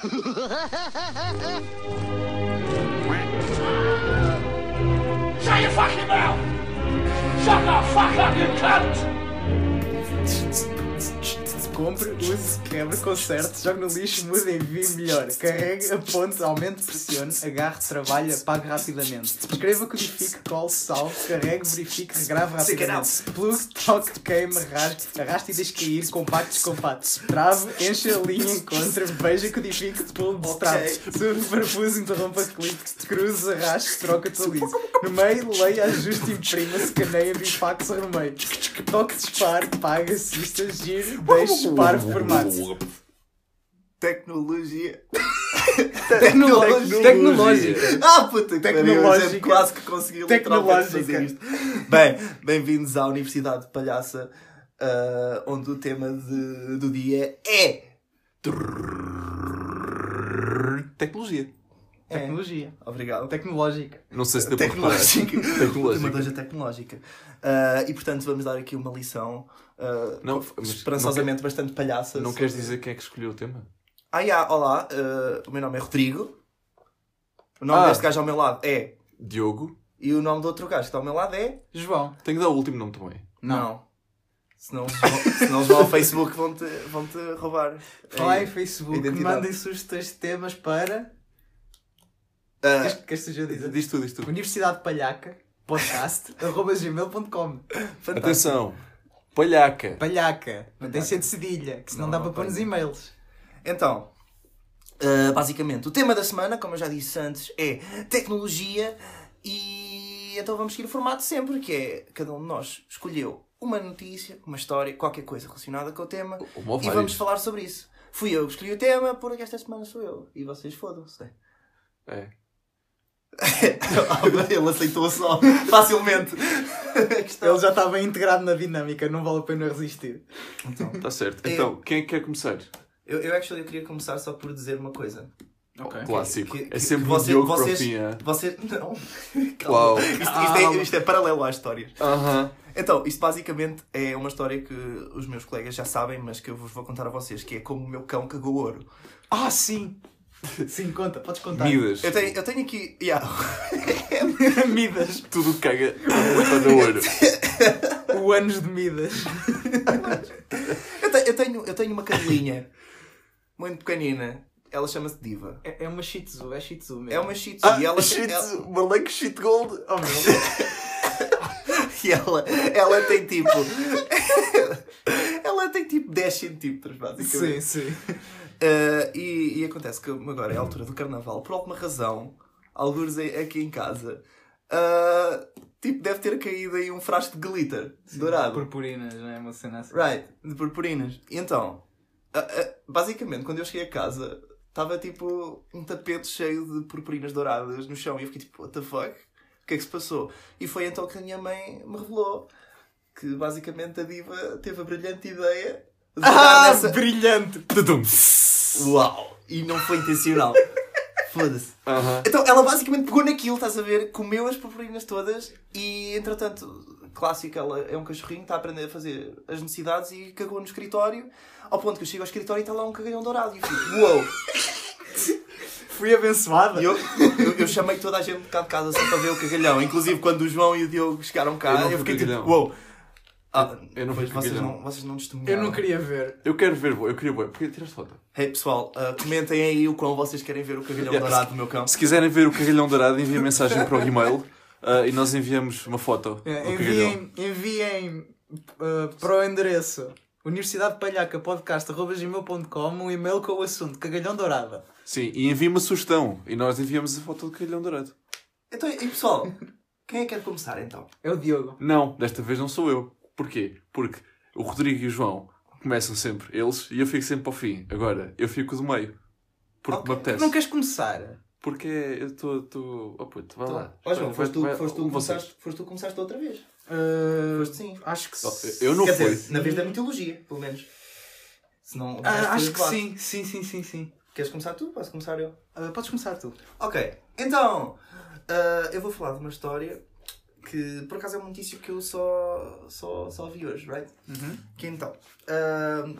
Shut your fucking mouth! Shut the fuck up, you cunt! Compre, use, quebre, conserte, jogue no lixo, mude, envie melhor. Carregue, aponte, aumente, pressione, agarre, trabalhe, apague rapidamente. Escreva, codifique, cole, salve, carregue, verifique, regrave rapidamente. Plug, toque, queime, rasgue, arraste e deixe cair, compacte, descompacte. Trave, encha, linha, encontre, veja, codifique, pule, destrave. Sube, parafuso, interrompa, clique, cruze, arraste, troca, atualize. No meio, leia, ajuste, imprima, escaneia, envie, fax, remeio. Toque, dispare, paga, assista, gire, deixe, pare, formato. Tecnologia. Tecnológica. Tecnológica. Ah, puta que pariu, Tecnológica. gente, quase que consegui literalmente fazer isto. Bem, bem-vindos à Universidade de Palhaça, ah, onde o tema de- do dia é. Tecnologia. Tecnologia. Obrigado. Tecnológica. Não sei se deu para Tecnológica. Tecnológica. hoje é tecnológica. Ah, e portanto vamos dar aqui uma lição ah, Não, esperançosamente bastante palhaça. Não queres dizer quem é que escolheu o tema? Ah, já, olá, ah, o meu nome é Rodrigo. O nome Ah. deste gajo ao meu lado é. Diogo. E o nome do outro gajo que está ao meu lado é. João. Tenho que dar o último nome também. Não. Senão, vão- senão eles vão ao Facebook vão-te vão -te roubar. Em É, Facebook, identidade. mandem sugestões de temas para. ah, Queres, queres que eu dizer? Diz tu, diz tu. Universidade Palhaca, podcast, arroba gmail.com. fantástico. Atenção. Palhaca. Palhaca, não tem que ser de cedilha, que senão Não, dá para pôr nos e-mails. Então, ah, basicamente, o tema da semana, como eu já disse antes, é tecnologia e então vamos seguir o formato sempre, que é cada um de nós escolheu uma notícia, uma história, qualquer coisa relacionada com o tema ou e vamos falar sobre isso. Fui eu que escolhi o tema, porque esta semana sou eu. E vocês fodam-se. É. Ele aceitou só, facilmente. Ele já está bem integrado na dinâmica, não vale a pena resistir. Então, Está certo. É. Então, quem é que quer começar? eu, eu, actually, eu queria começar só por dizer uma coisa. Ok. Clássico. Que- que- é sempre você- Diogo vocês- para o fim, é? Você. Não. Uau. Isto, isto é, isto é paralelo às histórias. Aham. Então, isto basicamente é uma história que os meus colegas já sabem, mas que eu vos vou contar a vocês, que é como o meu cão cagou ouro. Ah, sim! Sim, conta, podes contar. Midas. Eu tenho, eu tenho aqui. Yeah. Midas. Tudo caga para o ouro. O anos de Midas. eu, te- eu tenho, eu tenho uma cadelinha muito pequenina. Ela chama-se Diva. É, é uma Shih Tzu, é Shih Tzu mesmo. É uma shih tzu. e ela, shit, ela- Malek shit gold. Oh, meu. E ela, ela tem tipo. ela tem tipo 10 centímetros, basicamente. sim, sim. Uh, e, e acontece que agora é a altura do carnaval, por alguma razão, alguns aqui em casa, uh, tipo, deve ter caído aí um frasco de glitter dourado. Purpurinas, não é uma cena assim. Right, de purpurinas. E então, uh, basicamente, quando eu cheguei a casa, estava tipo um tapete cheio de purpurinas douradas no chão e eu fiquei tipo, what the fuck? O que é que se passou? E foi então que a minha mãe me revelou que basicamente a diva teve a brilhante ideia de Ah, nessa- brilhante! Tudum. Uau! E não foi intencional. Foda-se. Aham. Então ela basicamente pegou naquilo, estás a ver? Comeu as purpurinas todas e entretanto, clássico, ela é um cachorrinho, está a aprender a fazer as necessidades e cagou no escritório. Ao ponto que eu chego ao escritório e está lá um cagalhão dourado. E eu fico, uou! Fui abençoada. Eu, eu, eu chamei toda a gente de cá de casa só para ver o cagalhão. Inclusive quando o João e o Diogo chegaram cá, Eu eu, fiquei tipo, uou! Ah, Eu não pois vocês não, vocês não testemunharam. Eu não queria ver. Eu quero ver, eu queria ver. Porque tiraste foto. Hey pessoal, ah, comentem aí o quão vocês querem ver o cagalhão Yeah. dourado do meu cão. Se quiserem ver o cagalhão dourado, enviem mensagem para o e-mail ah, e nós enviamos uma foto É, do cagalhão. Enviem, enviem uh, para o endereço Universidade Palhaca podcast.gmail.com um e-mail com o assunto Cagalhão Dourada. Sim, e enviem uma sugestão e nós enviamos a foto do cagalhão dourado. Então, e pessoal, quem é que quer começar então? É o Diogo. Não, desta vez não sou eu. Porquê? Porque o Rodrigo e o João começam sempre eles e eu fico sempre ao fim. Agora, eu fico do meio. Porque Ok. me apetece. Não queres começar? Porque eu estou. Oh puto, vai lá. Ó João, foste tu, vai- foste, tu vocês. começaste, foste tu começaste outra vez. Uh, Foste sim. Acho que Oh, sim. Eu não Quer fui. dizer, na vez da mitologia, pelo menos. Se não, o resto Ah, acho que sim. Sim, sim, sim, sim. Queres começar tu? Posso começar eu? Uh, podes começar tu. Ok, então, ah, eu vou falar de uma história que por acaso é uma notícia que eu só, só, só vi hoje, right? Que então, ah,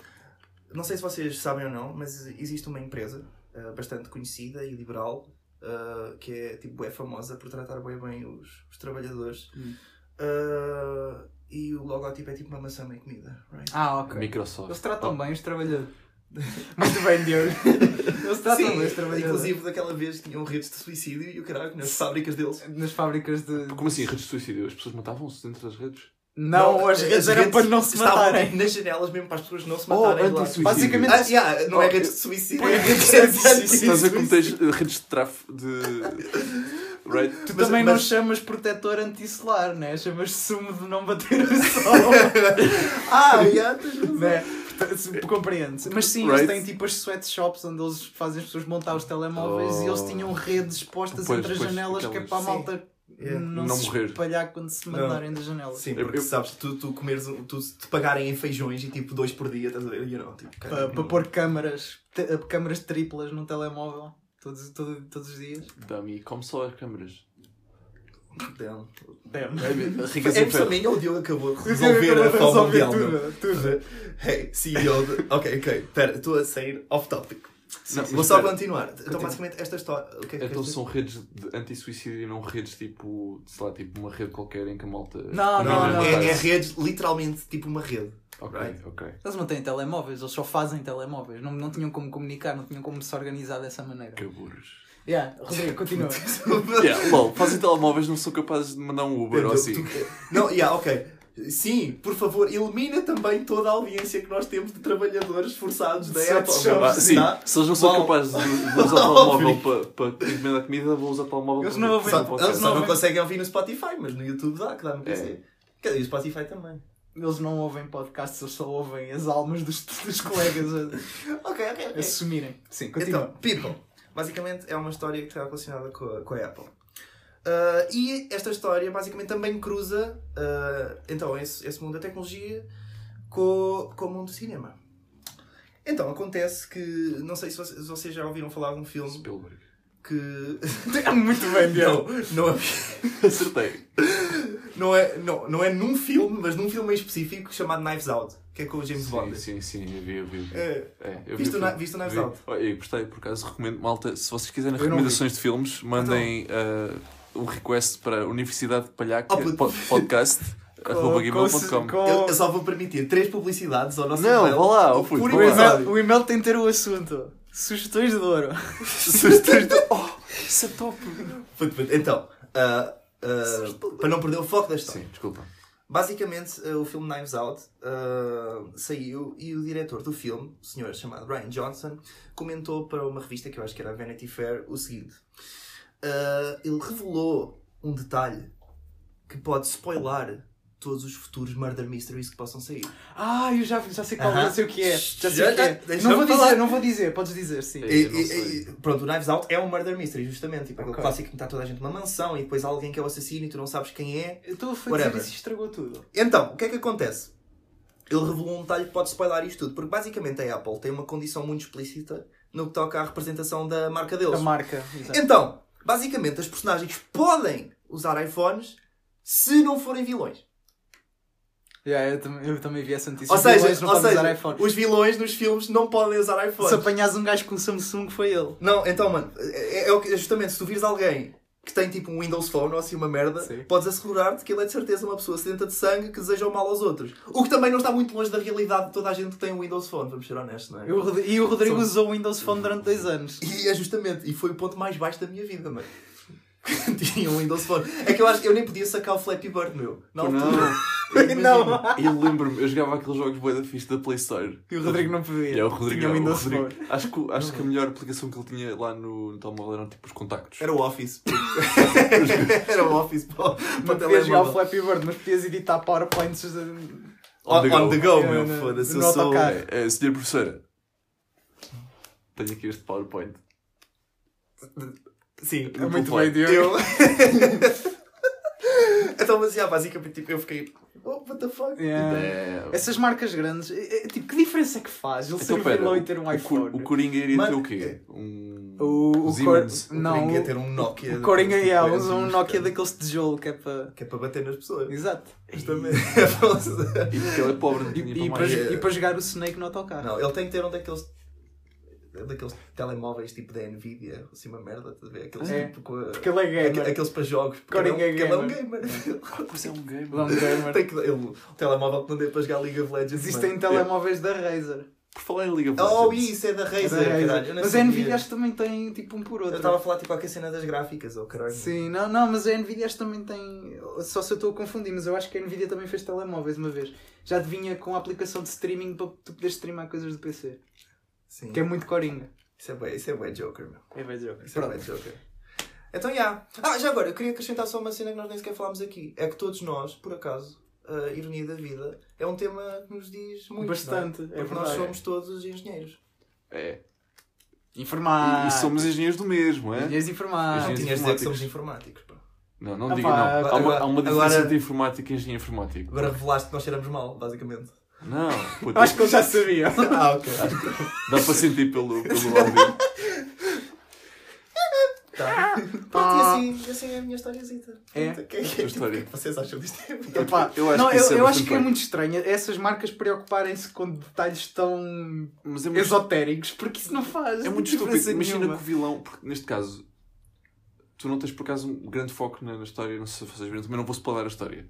não sei se vocês sabem ou não, mas existe uma empresa ah, bastante conhecida e liberal, ah, que é tipo é famosa por tratar bem bem os, os trabalhadores. Hum. Ah, e o logotipo é tipo uma maçã meio comida, right? Ah, ok. Microsoft. Eles tratam Oh, bem os trabalhadores. Muito bem, Diogo. Tratam bem os trabalhadores. inclusive daquela vez tinham redes de suicídio e o caralho nas fábricas deles. Nas fábricas de. Como assim, redes de suicídio? As pessoas matavam-se dentro das redes? Não, as redes eram para não se estavam, matarem. tipo, nas janelas mesmo para as pessoas não se Oh, matarem. lá. anti-suicídio. Basicamente- Ah, yeah, não é Oh, redes de suicídio, é redes de suicídio. Estás a ver como tens redes de tráfego de. Right? Tu Mas- também não mas- chamas protetor anti-solar, né? Chamas sumo de não bater o sol. Ah, yeah, tens razão. né? Compreende-se. Mas sim, Right. eles têm tipo as sweatshops onde eles fazem as pessoas montar os telemóveis Oh. e eles tinham redes postas Pois, entre as janelas que é para a Sim. malta Yeah. não, Não se morrer. espalhar quando se Não. mandarem das janelas. Sim, Eu- porque eu- sabes, tu, tu comeres, tu te pagarem em feijões e tipo dois por dia, estás a ver? You know, tipo, Para, cara, para pôr câmaras, câmaras triplas num telemóvel todos, todo- todos os dias. Dá-me como só as câmaras. Damn. Damn. É, É isso ferro. também, ou o Diogo acabou de Resolver a mundial. meu. tudo, tudo. Hey, CEO de... Ok, ok, pera, estou a sair off topic. Não, Vou mas só espera. continuar. Então, Continua. basicamente, esta história. O que é que Então queres dizer? são redes de anti-suicídio e não redes tipo, sei lá, tipo uma rede qualquer em que a malta. Não, Não, não, é, não. é redes, literalmente, tipo uma rede. Ok, Right. ok. Eles não têm telemóveis, eles só fazem telemóveis. Não, não tinham como comunicar, não tinham como se organizar dessa maneira. Que burros. Yeah, Rodrigo, continua. yeah, lol, fazem telemóveis, não são capazes de mandar um Uber ou assim. Não, yeah, ok. Sim, por favor, elimina também toda a audiência que nós temos de trabalhadores forçados da Apple. sim, Tá? se eles não são capazes de, de usar o telemóvel para, para encomendar comida, vão usar o telemóvel Eles para não ouvem- Só, eles não ouvem- conseguem ouvir no Spotify, mas no YouTube dá, que dá no PC. É. Quer dizer, o Spotify também. Eles não ouvem podcasts, eles só ouvem as almas dos, dos colegas a, Ok, ok, a ok. sumirem. Sim, continua. Então, People. Basicamente é uma história que está relacionada com a, com a Apple. Ah, e esta história basicamente também cruza ah, então esse, esse mundo da tecnologia com, com o mundo do cinema. Então acontece que, não sei se vocês, se vocês já ouviram falar de um filme Spielberg. Que. Muito bem, Diogo. não, não, é, Acertei. não, é, não, não é num filme, mas num filme em específico chamado Knives Out, que é com o James Sim, Bond. sim, sim, eu vi, eu vi. É, É, eu Viste vi o viste o Knives Vi. Out? Olha, eu gostei, por acaso recomendo. Malta, se vocês quiserem Eu não recomendações de filmes, mandem ah, um request para a Universidade de Palhaca Oh, puto. po- podcast com- eu, eu só vou permitir três publicidades ao nosso Não, e-mail vá lá, O lá. episódio. e-mail, o e-mail tem de ter o assunto. Sugestões de ouro. Sugestões de- Oh, isso é top! Puto, puto. Então, ah, ah, para não perder o foco da história. Sim, desculpa. Basicamente, ah, o filme Knives Out saiu e o diretor do filme, o senhor chamado Ryan Johnson, comentou para uma revista que eu acho que era a Vanity Fair o seguinte: ele revelou um detalhe que pode spoiler todos os futuros murder mysteries que possam sair. Ah, eu já, já sei qual Aham. já sei o que é. Já sei Já- o que é. Não vou falar. dizer, não vou dizer, podes dizer, sim. É. E- e- e- pronto, o Knives Out é um murder mystery, justamente. Tipo, aquele Ok. clássico que está toda a gente numa mansão e depois há alguém que é o assassino e tu não sabes quem é. Eu estou a dizer Whatever. isso e estragou tudo. Então, o que é que acontece? Ele revelou um detalhe que pode spoiler isto tudo, porque basicamente a Apple tem uma condição muito explícita no que toca à representação da marca deles. A marca. exato. Então, basicamente, as personagens podem usar iPhones se não forem vilões. Yeah, eu, também, eu também vi essa notícia. Ou Os seja, vilões não ou podem seja usar iPhone. os vilões nos filmes não podem usar iPhones. Se apanhas um gajo com Samsung, foi ele. Não, então, mano, é, é é justamente se tu vires alguém que tem tipo um Windows Phone ou assim uma merda, Sim. podes assegurar-te que ele é de certeza uma pessoa sedenta de sangue que deseja o mal aos outros. O que também não está muito longe da realidade de toda a gente que tem um Windows Phone, vamos ser honestos, não é? E o Rod- E o Rodrigo usou o Windows Phone durante dois anos. E é justamente, e foi o ponto mais baixo da minha vida, mano. Tinha um Windows Phone. É que eu acho que eu nem podia sacar o Flappy Bird, meu. Na Não, altura. Não. Eu lembro-me, eu jogava aqueles jogos bué da fixe da Play Store. E o Rodrigo não podia. É o Rodrigo, Tinha o Windows Rodrigo. Phone. Acho, que, acho que a melhor aplicação que ele tinha lá no, no telemóvel eram tipo os contactos. Era o Office. Era o Office Não podias jogar o. Flappy Bird, mas podias editar PowerPoints. On, on the go, É, meu. Foda-se. Eu sou. É, é, senhor professora, tenho aqui este PowerPoint. Sim, É muito bem, Diogo. Eu. então, mas já, basicamente, tipo, eu fiquei. Oh, what the fuck? Yeah. É, Essas marcas grandes, é- é, tipo, que diferença é que faz? Ele Então, ser pera, vilão e ter um o, iPhone. Cor- o Coringa iria ter Mano, o quê? Um. O, o. Cor... Não, Coringa ia o, ter um Nokia. o Coringa yeah, tipo usa um Nokia daqueles de tijolo que é para. Que é para bater nas pessoas. Exato. Justamente. E porque ele é pobre, não E, tinha e, para é- e para jogar o Snake no autocarro. não, ele tem que ter um daqueles. Daqueles telemóveis tipo da Nvidia, assim uma merda, estás a ver? Aqueles É. tipo com a- Porque ele é gamer. Aqu- Aqueles para jogos, porque Coringa ele, é um- ele é um gamer. gamer. Ah, pois é um game. Ele é um gamer. Tem que, ele, o telemóvel que não deu para jogar League of Legends. Existem mano. telemóveis da Razer. Por falar em League of Oh, Legends. isso é da Da Razer, eu não Mas a. Nvidia acho que também tem tipo um por Eu outro. estava a falar tipo a cena das gráficas, ou caralho. Sim, não, não, mas a Nvidia acho que também tem. Só se eu estou a confundir, mas eu acho que a Nvidia também fez telemóveis uma vez. Já te vinha com a aplicação de streaming para tu poderes streamar coisas do PC. Sim. Que é muito coringa. Isso é bem, isso é bem Joker, meu. É bem jogo. Isso é bem Joker. Então, já. Ah, já agora, eu queria acrescentar só uma cena que nós nem sequer falámos aqui. É que todos nós, por acaso, a ironia da vida, é um tema que nos diz muito. Bastante, não é? é Porque nós verdade. somos todos engenheiros. É. Informar. E, e somos engenheiros do mesmo, é? Engenheiros informáticos. Não Engenheiros tinhas de dizer que informáticos. somos informáticos, pá. Não, não Ah, diga pá, não. Há uma, há uma diferença agora- entre informática e engenheiro informático. Agora revelaste que nós cheiramos mal, basicamente. Não, puta, Acho que eles já sabiam. ah, ok. dá para sentir pelo, pelo áudio. Tá. Pronto, e assim, assim é a minha historiazita. É? O que é que, Tua história. o que é que vocês acham disto? Epá, Eu acho não, que eu, é eu acho que é muito estranho essas marcas preocuparem-se com detalhes tão Mas é muito, esotéricos, porque isso não faz. é muito estúpido. Imagina que o vilão, porque neste caso, tu não tens por acaso um grande foco na, na história, não sei se vocês viram, também não vou spoiler a história,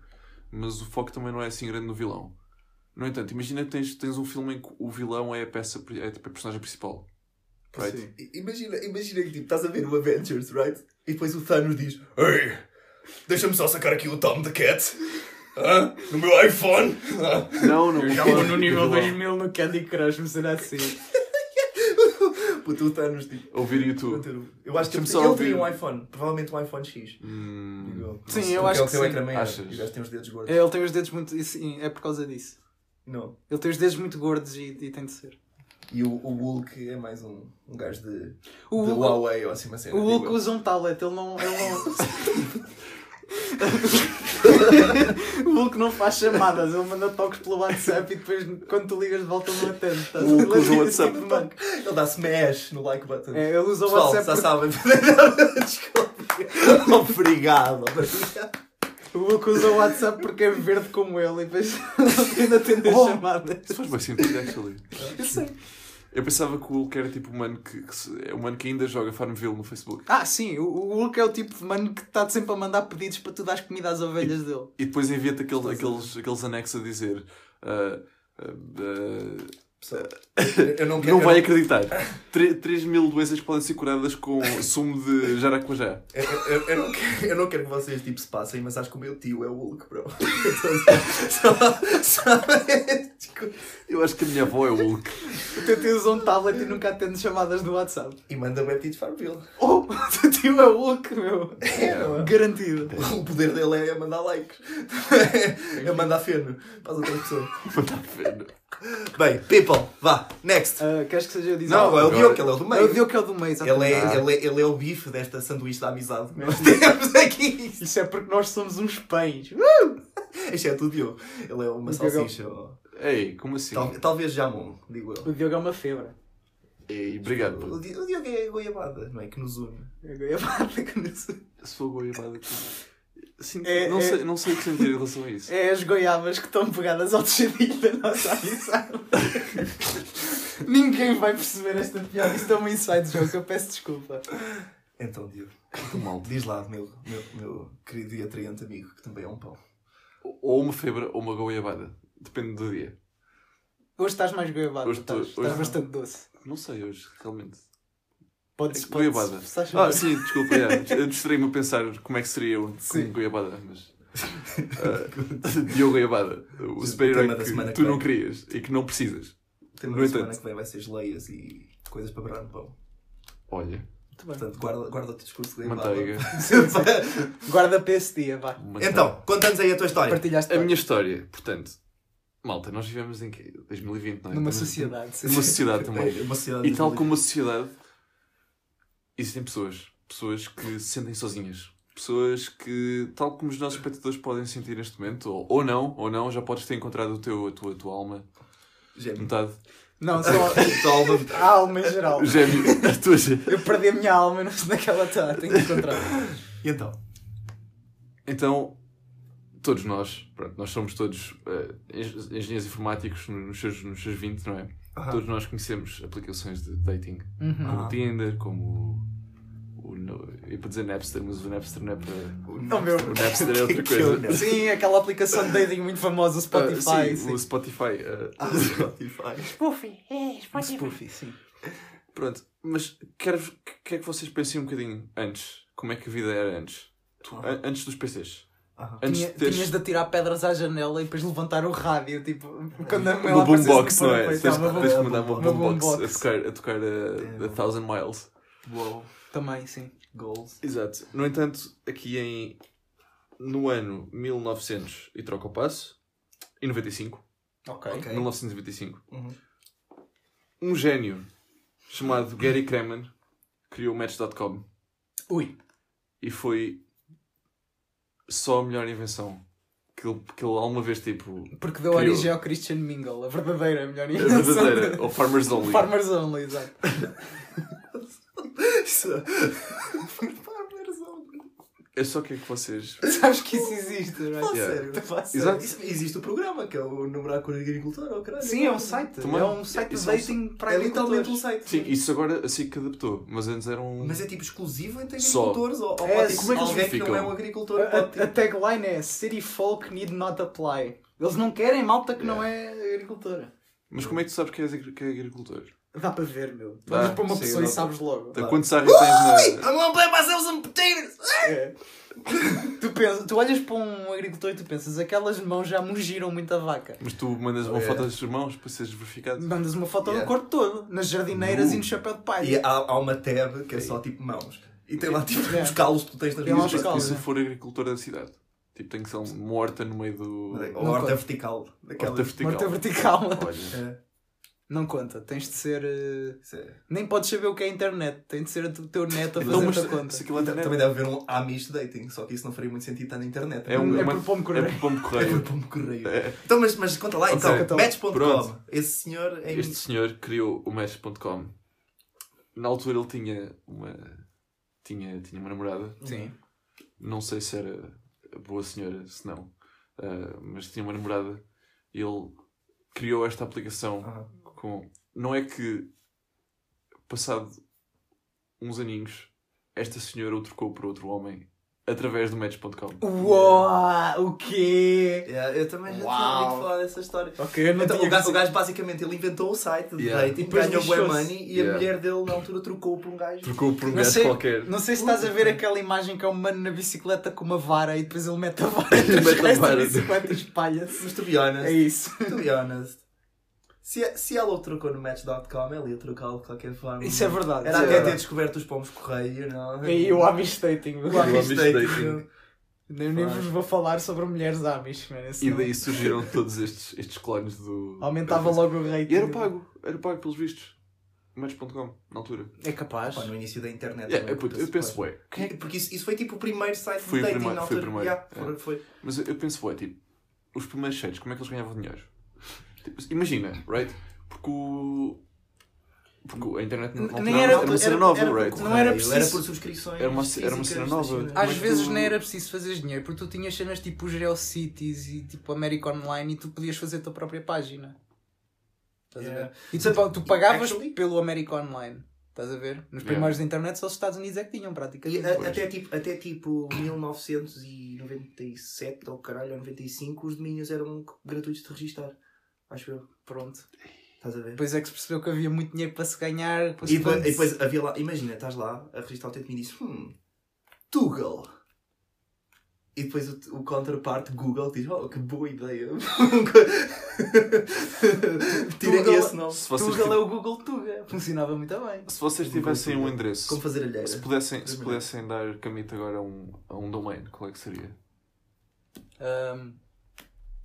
mas o foco também não é assim grande no vilão. No entanto, imagina que tens, tens um filme em que o vilão é a peça, é a personagem principal. Right? Sim. Imagina, imagina que tipo, estás a ver o Avengers, right? E depois o Thanos diz: Ei, deixa-me só sacar aqui o Tom the Cat. Hã? No meu iPhone. Não, não. Eu já no nível vilão. 2000 no Candy Crush, me será assim. Puto, o Thanos tipo. Ouvir YouTube. Eu acho que ele, ele ouvir. teria um iPhone, provavelmente um iPhone X. Hum. Sim, eu acho ele que tem o sim. ecrã maior Achas? E o gajo tem os dedos gordos. É, Ele tem os dedos muito. Sim, é por causa disso. Não. Ele tem os dedos muito gordos e, e tem de ser. E o, o Hulk é mais um, um gajo de, O de Hulk- Huawei ou assim uma cena. O Hulk digo usa um tablet, ele não. Ele não... o Hulk não faz chamadas, ele manda toques pelo WhatsApp e depois quando tu ligas de volta não atende. A O Hulk usa o tipo WhatsApp. banco. Ele dá smash no like button. É, ele usa o Pessoal, WhatsApp. já porque- sabem. Desculpe. Obrigado. obrigado. O Hulk usa o WhatsApp porque é verde como ele e depois não tem atender Oh! chamadas. Isso faz bem sentido, actually. Eu sei. Eu pensava que o Hulk era tipo o mano que, que é o mano que ainda joga Farmville no Facebook. Ah, sim, o, o Hulk é o tipo de mano que está sempre a mandar pedidos para tu dares comida às ovelhas dele. E depois envia-te aqueles, aqueles, aqueles anexos a dizer. ah, ah, ah, Pessoal, Eu não quero. não vai acreditar. 3 mil doenças podem ser curadas com sumo de jaracuajá. Eu, eu, eu, não quero, eu não quero que vocês tipo, se passem, mas acho que o meu tio é o Hulk, bro. Só, só, Desculpa. Eu acho que a minha avó é o Hulk. O teu tio usa um tablet e nunca atende chamadas do WhatsApp. e manda Betty de Farmville. Oh, o teu tio é o Hulk, meu. É, não é? Garantido. O poder dele é mandar likes. É mandar feno para as outras pessoas. Está feno. Bem, people, vá, next. Ah, queres que seja eu dizer? Não, é o Diogo, que ele é o do É meio. o Diogo que é o do meio, Ele exatamente. é, ele, é, ele é o bife desta sanduíche da amizade que nós temos aqui. Isso é porque nós somos uns pães. Exceto o Diogo. Ele é uma O Diogo é salsicha. ou- Ei, como assim? Tal- talvez jamon, digo eu. O Diogo é uma febre. Ei, obrigado. O, Di- o Diogo é a goiabada, não é? Que nos une. É goiabada que nos- Sou goiabada. Sim, É- não, é- Sei, não sei o que sentir em relação a isso. É as goiabas que estão pegadas ao tejadilho da nossa amizade. Ninguém vai perceber esta piada. Isto é uma inside joke, eu peço desculpa. Então, Diogo, mal. diz lá, meu, meu, meu querido e atraente amigo, que também é um pão. Ou uma febre ou uma goiabada. Depende do dia. Hoje estás mais goiabada, Hoje estás, estou- estás hoje- bastante doce. Não sei hoje, realmente. Podes, É que goiabada. podes- Ah, sim, desculpa. É. Eu distraí-me a pensar como é que seria eu Sim. com goiabada, mas. Uh, Diogo Goiabada, o super-herói que que tu não querias e que não precisas. O tema No da entanto. semana que vem vai ser geleias e coisas para beijar no pão. Olha. Portanto, guarda, guarda o teu discurso de manteiga. Guarda para esse dia, vá. manteiga. então, conta-nos aí a tua história. Partilhaste a minha história, portanto, malta, nós vivemos em quê? 2020, não é? numa sociedade. Numa sociedade também. É uma sociedade E tal como uma sociedade, existem pessoas. Pessoas que se sentem sozinhas. Pessoas que, tal como os nossos espectadores podem sentir neste momento, ou, ou não, ou não, já podes ter encontrado o teu, a, tua, a tua alma, Gêmeo. metade. Não, só Tua alma- a alma em geral. Gêmeo, a tua Eu perdi a minha alma, onde é está, tenho que encontrar. E então? Então, todos nós, pronto, nós somos todos eng- engenheiros informáticos nos seus, nos seus 20, não é? todos nós conhecemos aplicações de dating, Uhum. como o Tinder, como ia para dizer Napster, mas o Napster não é para. Não, meu. O Napster é outra é o coisa. Sim, aquela aplicação de dating muito famosa, o Spotify. Ah, sim, sim. o Spotify. ah, Ah, Spotify. Spoofy, é, Spotify. Spoofy, sim. Pronto, mas quero quer que vocês pensem um bocadinho antes. Como é que a vida era antes? Tu- Ah. an- Antes dos PCs. Aham. Antes Tinha- de teres Tinhas de atirar pedras à janela e depois levantar o rádio, tipo, quando a uma boombox, não é? Tens, de mandar uma boombox a tocar, a, tocar a, a Thousand Miles. Uou. Também, sim. Goals. Exato. No entanto, aqui em. No ano 1900 e troca o passo, em 95, Ok. Ok. 1995, Uhum. um gênio chamado Gary Kremen criou o Match.com Ui. e foi só a melhor invenção que ele, que ele alguma vez tipo. Porque deu Criou. origem ao Christian Mingle, a verdadeira, a melhor A invenção. verdadeira, ou Farmers Only. Farmers Only, exato. Isso. Eu só quero que vocês. Sabes que isso existe, não é? Fala Yeah. sério. Fala sério. Exato. Isso- Existe o programa que é o Namorar com a Agricultora, ou caralho. Sim, é um site. Também. É um site de Isso é um dating para É literalmente um agricultores. site. Sim, isso agora assim que adaptou, mas antes era um. Mas é tipo exclusivo entre Só. agricultores? Ou, ou É, pode, como é que eles alguém que não é um agricultor A, a- a tipo, tagline é City folk need not apply. Eles não querem malta que não é agricultora. Mas como é que tu sabes que és agri- que é agricultor? Dá para ver, meu. Dá, Vamos para uma sim, pessoa dá e sabes logo. Então, Quantos arres tens na. I'm gonna play myself some potatoes! É. tu, pensas, tu olhas para um agricultor e tu pensas, aquelas mãos já mugiram muita vaca. Mas tu mandas uma Oh, foto yeah. dos irmãos para seres verificado. Mandas uma foto Yeah. do corpo todo, nas jardineiras Nu. e no chapéu de palha. E há, há uma tab que é só tipo mãos. E tem lá tipo É. os calos que tu tens nas Tem lá mãos. os E se né? for agricultor da cidade? Tipo, tem que ser uma horta no meio do. Ou horta vertical. Daquela... Horta vertical. Morta vertical. Olha. É, Não conta, tens de ser. eh, é. Nem podes saber o que é internet, tem de ser o teu neto a Então, fazer mas a conta. se aquilo é internet, Também deve haver um Amish dating, só que isso não faria muito sentido estar na internet. é um. É uma- por pombo É correio. por pombo É correio. por pombo correio. É. Então, mas, mas conta lá, então, então, match.com. Esse senhor é. Este senhor criou o Match.com. Na altura ele tinha uma. Tinha, tinha uma namorada. Sim. Não sei se era a boa senhora, se não. Ah, mas tinha uma namorada. E ele criou esta aplicação Aham. Com. Não é que passado uns aninhos esta senhora o trocou por outro homem através do Match.com. Uau, o quê? Yeah, eu também já tinha Uau. ouvido falar dessa história. Ok, eu não Então, tinha o, gajo, o que- gajo basicamente ele inventou o site de Yeah. dating, Depois ganhou bué money e Yeah. a mulher dele na altura trocou por um gajo. Trocou por um gajo sei, qualquer. não sei se estás a ver aquela imagem que é um mano na bicicleta com uma vara e depois ele mete a vara Mete a e vara. bicicleta e espalha-se. Mas to be honest, É isso. to be honest, se, se ela o trocou no Match.com, ele ia trocá-lo de qualquer forma. Isso é verdade. Era é até ter descoberto os pombos correio, não? E o Amish Dating. O Amish dating. Nem, nem vos vou falar sobre mulheres Amish, mano. E senão daí surgiram todos estes, estes clones do. Aumentava logo o rating. E era pago, era pago pelos vistos. Match.com, na altura. É capaz. Pá, no início da internet. Yeah, também, eu, puto, eu penso, ué. Quem é que- Porque isso, isso foi tipo o primeiro site Foi de dating primeiro- na foi o altura. primeiro, Yeah, é. foi- foi. Mas eu, eu penso, ué, tipo, os primeiros sites, como é que eles ganhavam dinheiro? Tipo, imagina, right? Porque o. Porque a internet não, não Nem era- era uma cena era- nova, era- right? não era preciso- Era por subscrições. Era uma- era uma cena nova. Às vezes tu- nem era preciso fazer dinheiro, porque tu tinhas cenas tipo GeoCities e tipo America Online e tu podias fazer a tua própria página. Estás a Yeah. ver? E tu, tu pagavas actually- pelo America Online. Estás a ver? Nos Yeah. primeiros da internet só os Estados Unidos é que tinham E praticamente. a- Pois. até tipo, até tipo 1997 ou caralho, ou 95, os domínios eram gratuitos de registar. Acho eu. Pronto. Estás a ver? Depois é que se percebeu que havia muito dinheiro para se ganhar. E depois, e depois havia lá, imagina, estás lá a registrar o teu e dizes, hum, Google. E depois o, o counterpart Google diz, oh, que boa ideia. Tira Tugal- esse nome. Se vocês, Tuga é o Google Tuga. Funcionava muito bem. se vocês tivessem um endereço, Como fazer alheira. se pudessem, se pudessem dar camita agora a um, a um domain, qual é que seria? Ahm,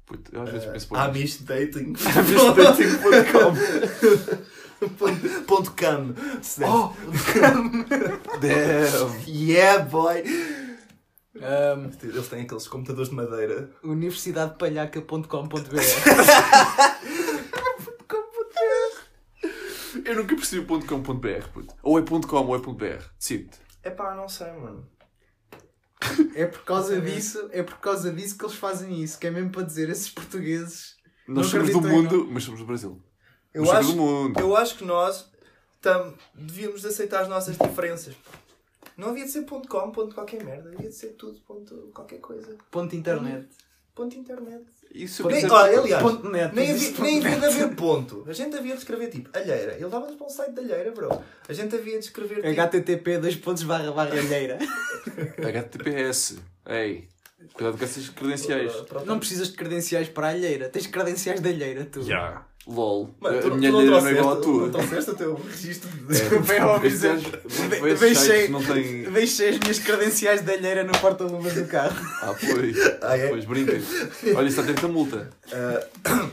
Puto, eu às vezes penso, pô, Amish Dating. Amishdating.com. Ponto .com. Oh! Damn! Yeah, boy! ahm, Eles têm aqueles computadores de madeira. universidadepalhaca.com.br Eu nunca percebi o ponto .com.br, puto. Ou é ponto .com ou é ponto .br. Decide. É pá, não sei, mano. É por causa disso, é por causa disso que eles fazem isso, que é mesmo para dizer esses portugueses Nós Não somos do mundo, mas somos do Brasil. Eu acho, do mundo. eu acho que nós tam, devíamos de aceitar as nossas diferenças. Não havia de ser ponto .com, ponto qualquer merda. Havia de ser tudo ponto qualquer coisa. Ponto internet. Ponto internet. Isso Nem, olha, aliás, Ponto net. nem havia, nem havia de haver ponto. A gente havia de escrever tipo alheira. Ele dava-nos para um site de alheira, bro. A gente havia de escrever tipo. HTTP dois pontos barra barra alheira. HTTPS. Ei, cuidado com essas credenciais. Não precisas de credenciais para a alheira. Tens credenciais de alheira, tu. Já. LOL. Mano, a minha tu alheira não é igual à trouxeste- tua. Não trouxeste o teu registro de. Bem óbvio. Este gajo- De- esses deixei- tem. Deixei as minhas credenciais de alheira no porta-luvas do carro. Ah, pois. Ah, é? Pois, brinca. Olha, isso está a ter multa.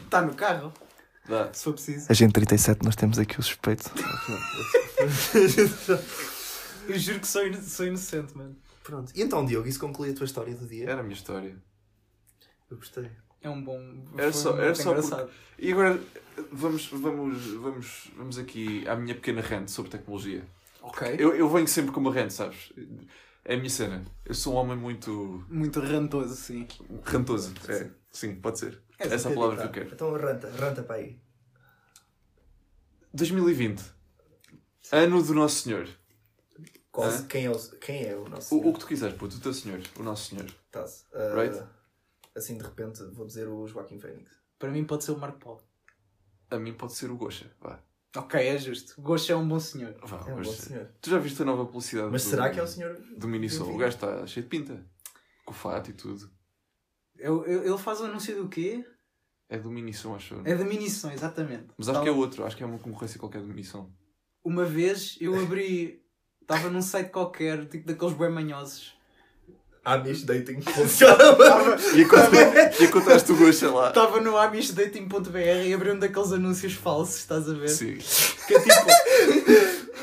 Está no carro, Dá. se for preciso. A gente 37, nós temos aqui o suspeito. Eu juro que sou, ino- sou inocente, mano. Pronto. E então, Diogo, isso conclui a tua história do dia? Era a minha história. Eu gostei. É um bom. Era só, era só engraçado. porque... E agora vamos, vamos, vamos, vamos aqui à minha pequena rant sobre tecnologia. Ok. Eu, eu venho sempre com uma rant, sabes? É a minha cena. Eu sou um homem muito Muito rantoso, sim. rantoso. É, sim, pode ser. É, Essa é a palavra que eu quero. Então, ranta, ranta para aí. 2020. Ano do Nosso Senhor. Qual, Hã? quem, é o, quem é o nosso O, senhor? o que tu quiseres, puto. O teu Senhor. O Nosso Senhor. Tá-se. Ah, Right? Assim, de repente, vou dizer o Joaquim Fênix. Para mim pode ser o Marco Paulo. A mim pode ser o Gosha. Vá. Ok, é justo. O Gosha é um bom senhor. Vá, É um bom Gosha. senhor. Tu já viste a nova publicidade Mas do, será que é o senhor? do Minisom? O gajo está cheio de pinta. Com fato e tudo. Eu- eu- ele faz o anúncio do quê? É do Minisom, acho eu. É da Minição, exatamente. Mas acho Tal- que é outro. Acho que é uma concorrência qualquer do Minisom. Uma vez eu abri. Estava num site qualquer, tipo daqueles bem manhosos. Amish Dating. E encontraste, encontraste o Gosha lá. Estava no amishdating.br e abri um daqueles anúncios falsos, estás a ver? Sim. Que é tipo.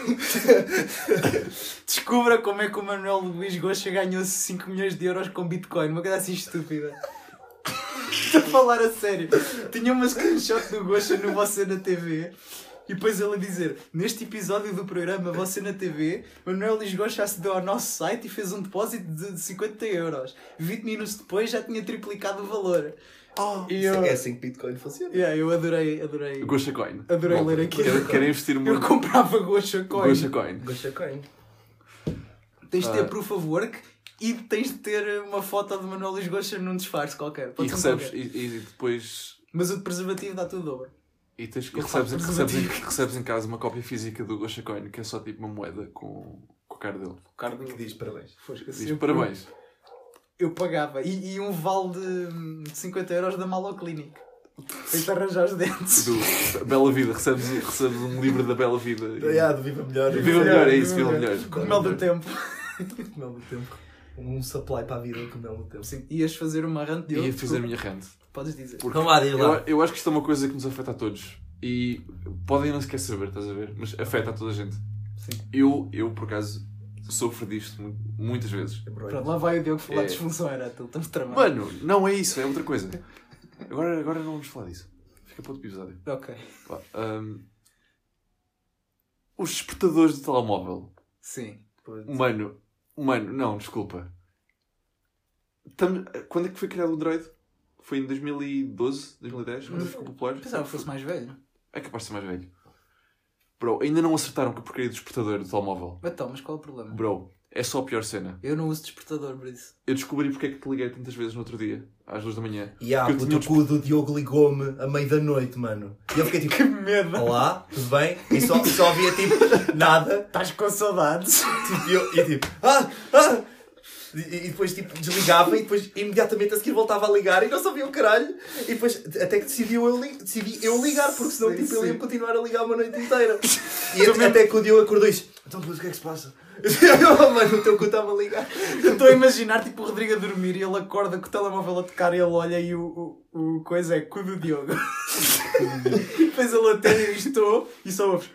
Descubra como é que o Manuel Luís Goxa ganhou 5 milhões de euros com Bitcoin. Uma coisa assim estúpida. Estou a falar a sério. Tinha uma screenshot do Goxa no Você na TV. E depois ele a dizer: Neste episódio do programa Você na TV, Manuel Luís Goxa acedeu ao nosso site e fez um depósito de 50 euros. 20 minutos depois já tinha triplicado o valor. E eu, É assim que Bitcoin funciona. yeah, eu adorei, adorei. Gosha Coin. Adorei Bom, ler aquilo. Querem, querem investir Eu muito. comprava Goxa Coin. Gosha Coin. Gosha Coin. Tens de ter Ah. proof of work e tens de ter uma foto de Manuel Luís Goxa num disfarce qualquer. E Pode um recebes, qualquer. e, e depois. Mas o de preservativo dá tudo dobro. E, tens, e Eu recebes, recebes, recebes em casa uma cópia física do Gosha Coin, que é só tipo uma moeda com, com a cara dele. Cardo Que diz parabéns. Diz parabéns. Eu pagava. E, e um vale de, de 50 euros da Malo Clinic. Feito arranjar os dentes. Do Bela Vida, recebes, recebes um livro da Bela Vida. E- Ah, do Viva Melhor. Viva melhor, é isso, viva melhor. Com o mel do tempo. Mel do tempo. Um supply para a vida com mel do tempo. Sim. Ias fazer uma rant de E ia outro, fazer a minha rant. Podes dizer. Porque Então vá, diz lá. eu, eu acho que isto é uma coisa que nos afeta a todos. E podem não sequer saber, estás a ver? Mas afeta a toda a gente. Sim. Eu, eu por acaso, sofro disto mu- muitas vezes. Pronto, lá vai o Diogo falar É. de disfunção erétil. Estamos tramados. Mano, não é isso, é outra coisa. Agora, agora não vamos falar disso. Fica para outro episódio. Ok. Hum, os despertadores do telemóvel. Sim. Mano, mano, não, desculpa. Tam- Quando é que foi criado o Android? Foi em 2012, 2010, quando ficou popular? Pensava que fosse mais velho. É capaz de ser mais velho. Bro, ainda não acertaram com a porcaria do despertador do telemóvel. Então, mas qual é o problema? Bro, é só a pior cena. Eu não uso despertador por isso. Eu descobri porque é que te liguei tantas vezes no outro dia, às duas da manhã. E ah, o cu do Diogo ligou-me a meio da noite, mano. E eu fiquei tipo, medo! olá, tudo bem? E só, só havia tipo, nada. Estás com saudades? Tipo, e eu, e tipo, ah, ah. E, e depois tipo, desligava e depois imediatamente a seguir voltava a ligar e não sabia o caralho. E depois até que decidiu eu, li- decidi eu ligar, porque senão Sim, tipo, ele ia sim. continuar a ligar uma noite inteira. E até, até que o Diogo acordou e disse, então o que é que se passa? Eu, mano, o teu cu está-me a ligar. Eu estou a imaginar tipo o Rodrigo a dormir e ele acorda com o telemóvel a tocar e ele olha e o, o, o coisa é cu do Diogo. e depois ele atende e estou e só ouves.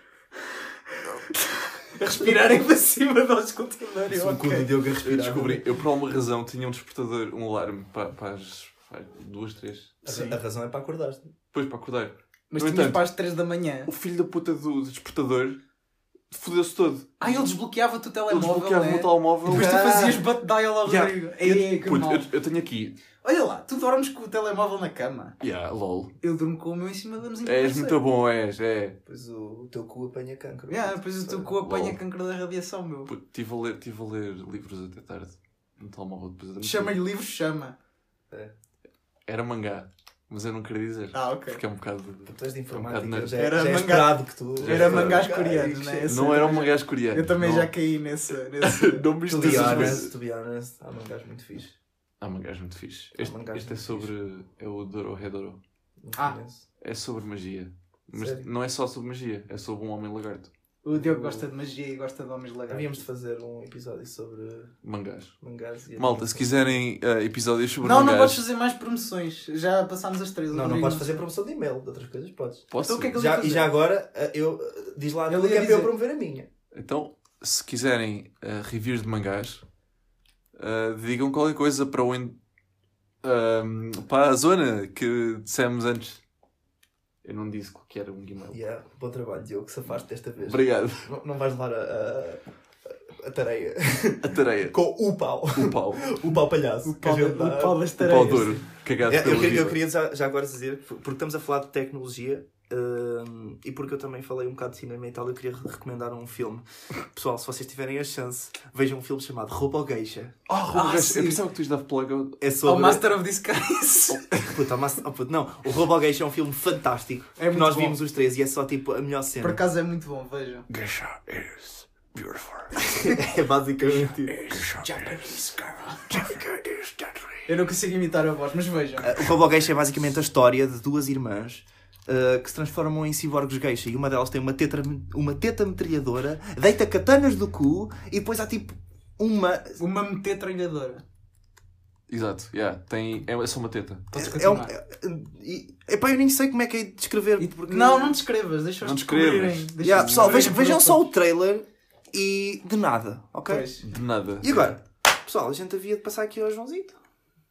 A respirarem para cima do escutador. e eu, O cu do ok. Diogo a Eu respirar. descobri, eu por alguma razão tinha um despertador, um alarme para, para as para duas, três. A, a razão é para acordar-te. Depois para acordar. Mas No tinhas entanto, para as 3 da manhã. O filho da puta do, do despertador fodeu-se todo. Ah, ele desbloqueava-te o Ele telemóvel, desbloqueava né? o telemóvel. Depois tu Ah. fazias butt dial ao Yeah. Rodrigo. Eu- Ei, que puto, mal. eu, eu tenho aqui. Olha lá, tu dormes com o telemóvel na cama. Yeah, lol. Eu durmo com o meu em cima da mesinha. És muito bom, és, é. Depois o, o teu cu apanha cancro. Yeah, depois o teu cu apanha Lol. cancro da radiação, meu. Estive a, ler, tive a ler livros até tarde. No telemóvel depois adormeci. Chama-lhe livro, chama. Era mangá, mas eu não queria dizer. Ah, ok. Porque é um bocado. Tu és de informática, nerd. já, Era já é manga- esperado que tu... Era já- mangás coreanos, né? Esse Não eu era um também mangás coreano. Eu também não. já caí nesse. nesse... não me misturas as honest, coisas. to be honest, há mangás muito fixe. Há mangás muito fixe. Este, mangás este é muito sobre. É o Dorohedoro. Não Ah. conheço. É sobre magia. Mas Sério? não é só sobre magia, é sobre um homem lagarto. O Diogo gosta de magia e gosta de homens lagartos. Havíamos de fazer um episódio sobre Mangás. mangás e Malta, se quiserem eh, episódios sobre Não, não mangás. podes fazer mais promoções. Já passámos as três. o Não, não Rodrigo podes fazer promoção de e-mail, de outras coisas podes. Posso? Então o que é que ele Já, e já agora, eh, eu, eh, diz lá Ele tudo que ia é para eu dizer. promover a minha. Então, se quiserem eh, reviews de mangás, eh, digam qualquer coisa para o. ahm, para a zona que dissemos antes. Eu não disse que era um e-mail. Yeah, bom trabalho, Diogo, que safaste desta vez. Obrigado. Não, não vais levar a, a, a tareia A tareia. com o pau. O pau. O pau palhaço. O pau, o pau das O tareias. pau de ouro. Cagado É, Eu, eu queria já, já agora dizer, porque estamos a falar de tecnologia e porque eu também falei um bocado de cinema e tal, eu queria re- recomendar um filme. Pessoal, se vocês tiverem a chance, vejam um filme chamado Roubo Geisha. Oh, Ruben, Ah, sim. eu pensava que tu ias dar plug ao... É Ao sobre. Master of Disguise. Puta, mas- oh, puto, não, o Roubo Geisha é um filme fantástico. É que nós bom. vimos os três e é só tipo a melhor Por cena. acaso é muito bom, vejam. Geisha is beautiful. é basicamente. Japanese girl. is deadly. Eu não consigo imitar a voz, mas vejam. Uh, o Roubo Geisha é basicamente a história de duas irmãs. Uh, que se transformam em ciborgues geisha e uma delas tem uma teta, uma teta metralhadora, deita katanas do cu e depois há tipo uma. Uma metralhadora. Exato, yeah. Tem... é só uma teta. É um, é, e, epá, eu nem sei como é que é de descrever. Porque- Não, não descrevas, deixa-os Não descrevas. descobrirem. deixa-os Yeah, pessoal, vejam, vejam só o trailer e de nada, ok? Pois. De nada. E agora? Pessoal, a gente havia de passar aqui ao Joãozito.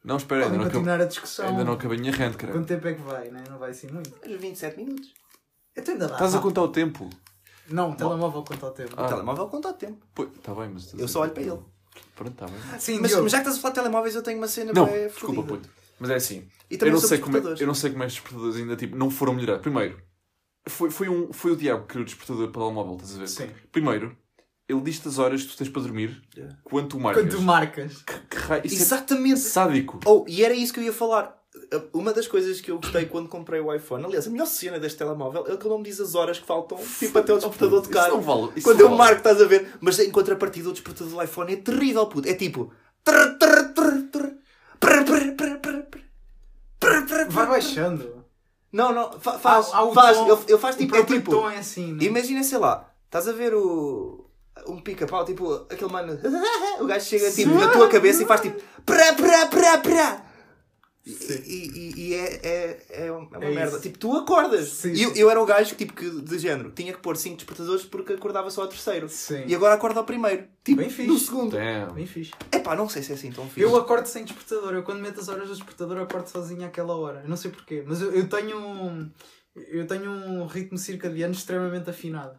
Não, espera, ainda não, a discussão. ainda não acabei a minha rant, cara. Quanto tempo é que vai, né? Não vai assim muito. Uns 27 minutos. Então ainda dá. Estás a pá. contar o tempo? Não, o telemóvel conta o tempo. Ah. O telemóvel conta o tempo. Pô, tá bem, mas... Eu só olho para ele. Pronto, tá bem. Sim, Mas, Diogo. mas já que estás a falar de telemóveis, eu tenho uma cena Não, bué desculpa, fodida. puto. Mas é assim. E Eu também não, sobre sei como é, despertadores. eu não sei como é que os despertadores ainda tipo, não foram melhorar. Primeiro, foi, foi, um, foi o diabo que criou o despertador para o telemóvel, estás a ver? Sim. Primeiro, ele diz-te as horas que tu tens para dormir Yeah. quando tu marcas. Quando tu marcas. Que, que raio- Isso é Exatamente. sádico. Oh, e era isso que eu ia falar. Uma das coisas que eu gostei quando comprei o iPhone, aliás, a melhor cena deste telemóvel é que ele não me diz as horas que faltam, tipo até o despertador Isso tocar. não vale. Isso Quando não eu vale. marco, estás a ver? Mas em contrapartida, o despertador do iPhone é terrível, puto. É tipo. Vai baixando. Não, não, fa- faz. Há- faz. tom- Ele, ele faz tipo. É tipo. é assim, né? Imagina, sei lá, estás a ver o. Um pica-pau, tipo, aquele mano. O gajo chega tipo na tua cabeça e faz tipo. Prá, prá, prá, prá. E, e, e é, é, é uma É merda. isso. Tipo, tu acordas. Sim, e eu, eu era o gajo tipo, que, de género, tinha que pôr 5 despertadores porque acordava só ao terceiro. Sim. E agora acorda ao primeiro. Tipo, Bem fixe. no segundo. Damn. Bem fixe. Epá, não sei se é assim tão fixe. Eu acordo sem despertador. Eu quando meto as horas do despertador acordo sozinho àquela hora. Eu não sei porquê. Mas eu, eu tenho um. Eu tenho um ritmo circadiano extremamente afinado.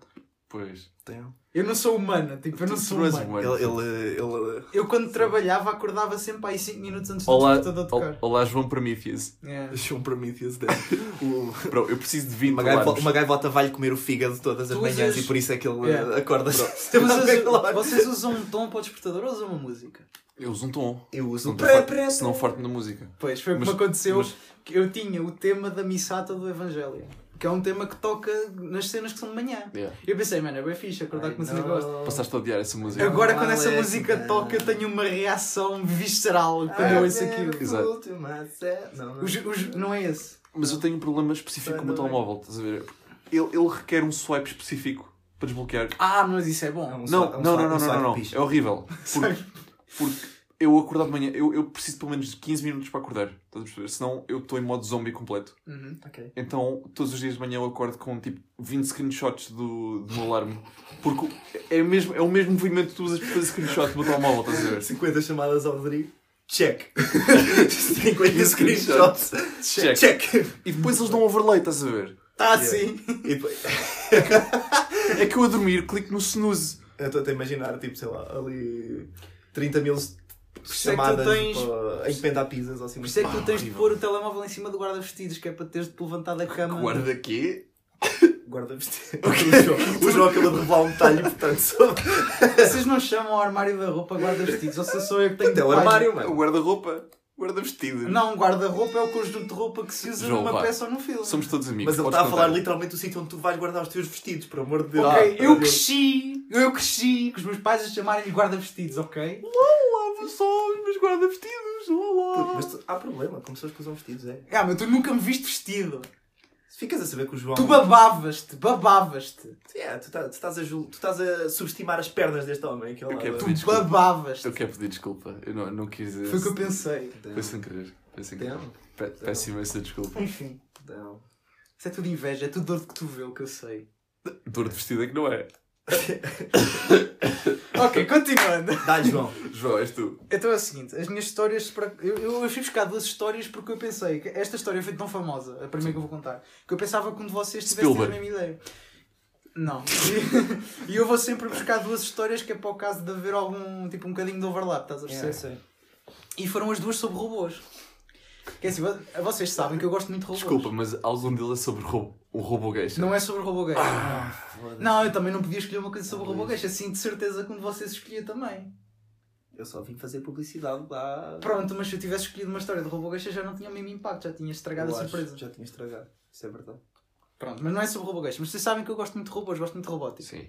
Pois. Tenho. Eu não sou humana, tipo, eu não sou és humano. Ele, ele, ele, Eu quando trabalhava acordava sempre aí 5 minutos antes do Olá, despertador tocar. ol- olá João Prometheus. É. Deixou um Prometheus dele. O- Bro, eu preciso de 20 Uma gaivota, uma gaivota vai-lhe comer o fígado todas as Tu manhãs usas- e por isso é que ele Yeah. eh, acorda. Então, Vocês, vocês usam um tom para o despertador ou usam uma música? Eu uso um tom. Eu uso Não um pré, Se não forte na música. Pois, foi Mas- como aconteceu mas- que eu tinha o tema da missata do Evangelho. Que é um tema que toca nas cenas que são de manhã. Yeah. Eu pensei, mano, é bem fixe acordar com uma cena que gosto. Passaste a odiar essa música. Agora quando essa Alex, música toca eu tenho uma reação visceral quando eu ouço aquilo. Exato. Não, não. Os- os- não é esse. Mas eu tenho um problema específico com o telemóvel, estás a ver? Ele, ele requer um swipe específico para desbloquear. Ah, mas isso é bom. Não. Um Não, swipe- um não, não, swipe- não, um não, não. É horrível. Porque, porque eu acordar de manhã, eu, eu preciso pelo menos de 15 minutos para acordar. Estás a perceber? Senão eu estou em modo zombie completo. Uhum. Ok. Então todos os dias de manhã eu acordo com tipo 20 screenshots do, do meu alarme. Porque é, mesmo, é o mesmo movimento que tu usas para fazer screenshot do meu telemóvel, estás a ver? 50 chamadas ao Rodrigo. Check. 50 screenshots. Check. Check. E depois eles dão overlay, estás a ver? Assim. E depois, É que eu a dormir clico no snooze. eu estou a imaginar, tipo, sei lá, ali 30 mil isso é que tu chamadas tens- para encomendar pizzas ou assim. Por isso é que tu tens de pôr o telemóvel em cima do guarda-vestidos, que é para teres de te levantar da cama. Guarda quê? Guarda vestido. O João- O acabou de revelar um detalhe importante sobre. Vocês não chamam o armário da roupa guarda-vestidos, ou se sou eu que tenho Até o armário, O mano. guarda-roupa. Guarda-vestido. Não, guarda-roupa é o conjunto de roupa que se usa João, numa vá. peça ou num filme. Somos todos amigos. Mas ele podes está a falar contar. literalmente do sítio onde tu vais guardar os teus vestidos, por amor de Deus. Ok, Ah, eu meu cresci, eu cresci com os meus pais a chamarem-lhe guarda-vestidos, ok? Lava só os meus guarda-vestidos. Olá. Mas tu- há problema com pessoas que usam vestidos, é? Ah, mas tu nunca me viste vestido. Ficas a saber que o João. Tu babavas-te, babavas-te. É, tu, tá- tu estás a, tu estás a subestimar as pernas deste homem. Que Eu quero Tu pedir desculpa. babavas-te. Eu quero pedir desculpa. Eu não, não quis. Foi o que eu pensei. Foi sem querer. Foi sem querer. Pe- Peço imensa desculpa. Enfim, Não. isso é tudo inveja, é tudo dor de cotovelo que eu sei. Dor de vestido é que não é. Ok, continuando. Dá-lhe, João. João, és tu. Então é o seguinte, as minhas histórias. para- Eu, eu fui buscar duas histórias porque eu pensei que esta história foi tão famosa, a primeira que eu vou contar, que eu pensava que um de vocês tivesse a mesma ideia. Não. E eu vou sempre buscar duas histórias que é para o caso de haver algum, tipo, um bocadinho de overlap, estás a perceber? sei. E foram as duas sobre robôs. Que é assim, vo- vocês sabem que eu gosto muito de robôs. Desculpa, mas a alusão dele é sobre ro- um robô geisha. Não é sobre robô gay. Ah, Não, eu também não podia escolher uma coisa sobre robô gay. Assim, de certeza que um de vocês escolhia também. Eu só vim fazer publicidade lá. Pronto, mas se eu tivesse escolhido uma história de robô gay já não tinha o mesmo impacto, já tinha estragado Eu a acho surpresa. Já tinha estragado. Isso é verdade. Pronto, mas não é sobre robô gay. Mas vocês sabem que eu gosto muito de robôs, gosto muito de robótica. Sim.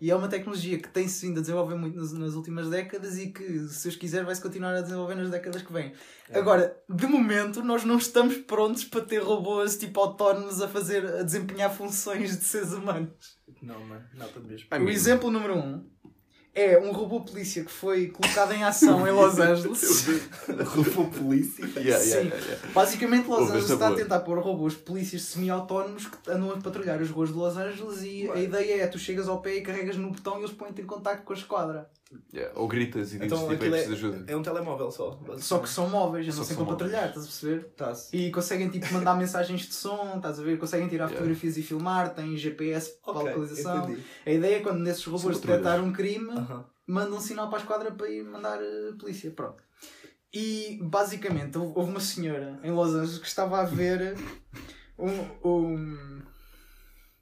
E é uma tecnologia que tem-se vindo a desenvolver muito nas, nas últimas décadas e que, se Deus quiser, vai-se continuar a desenvolver nas décadas que vêm. Agora, de momento, nós não estamos prontos para ter robôs tipo autónomos a fazer, a desempenhar funções de seres humanos. Não, mano. Nada mesmo. O exemplo número um é um robô polícia que foi colocado em ação em Los Angeles. Robô polícia. Yeah, Sim. yeah, yeah. Basicamente, Los Angeles está a tentar pôr robôs polícias semi-autónomos que andam a patrulhar as ruas de Los Angeles e a ideia é tu chegas ao pé e carregas no botão e eles põem-te em contacto com a esquadra. Yeah, Ou gritas e dizes Então tipo, é preciso ajuda. é um telemóvel só. Só que são móveis, sempre a são patrulhar, estás a perceber? Tá-se. E conseguem tipo mandar mensagens de som, estás a ver? Conseguem tirar Yeah. fotografias e filmar, têm GPS para Ok, localização. entendi. A ideia é quando nesses robôs detectar um crime, Aham. mandam um sinal para a esquadra para ir mandar a polícia. Pronto. E basicamente houve houve uma senhora em Los Angeles que estava a ver um, um-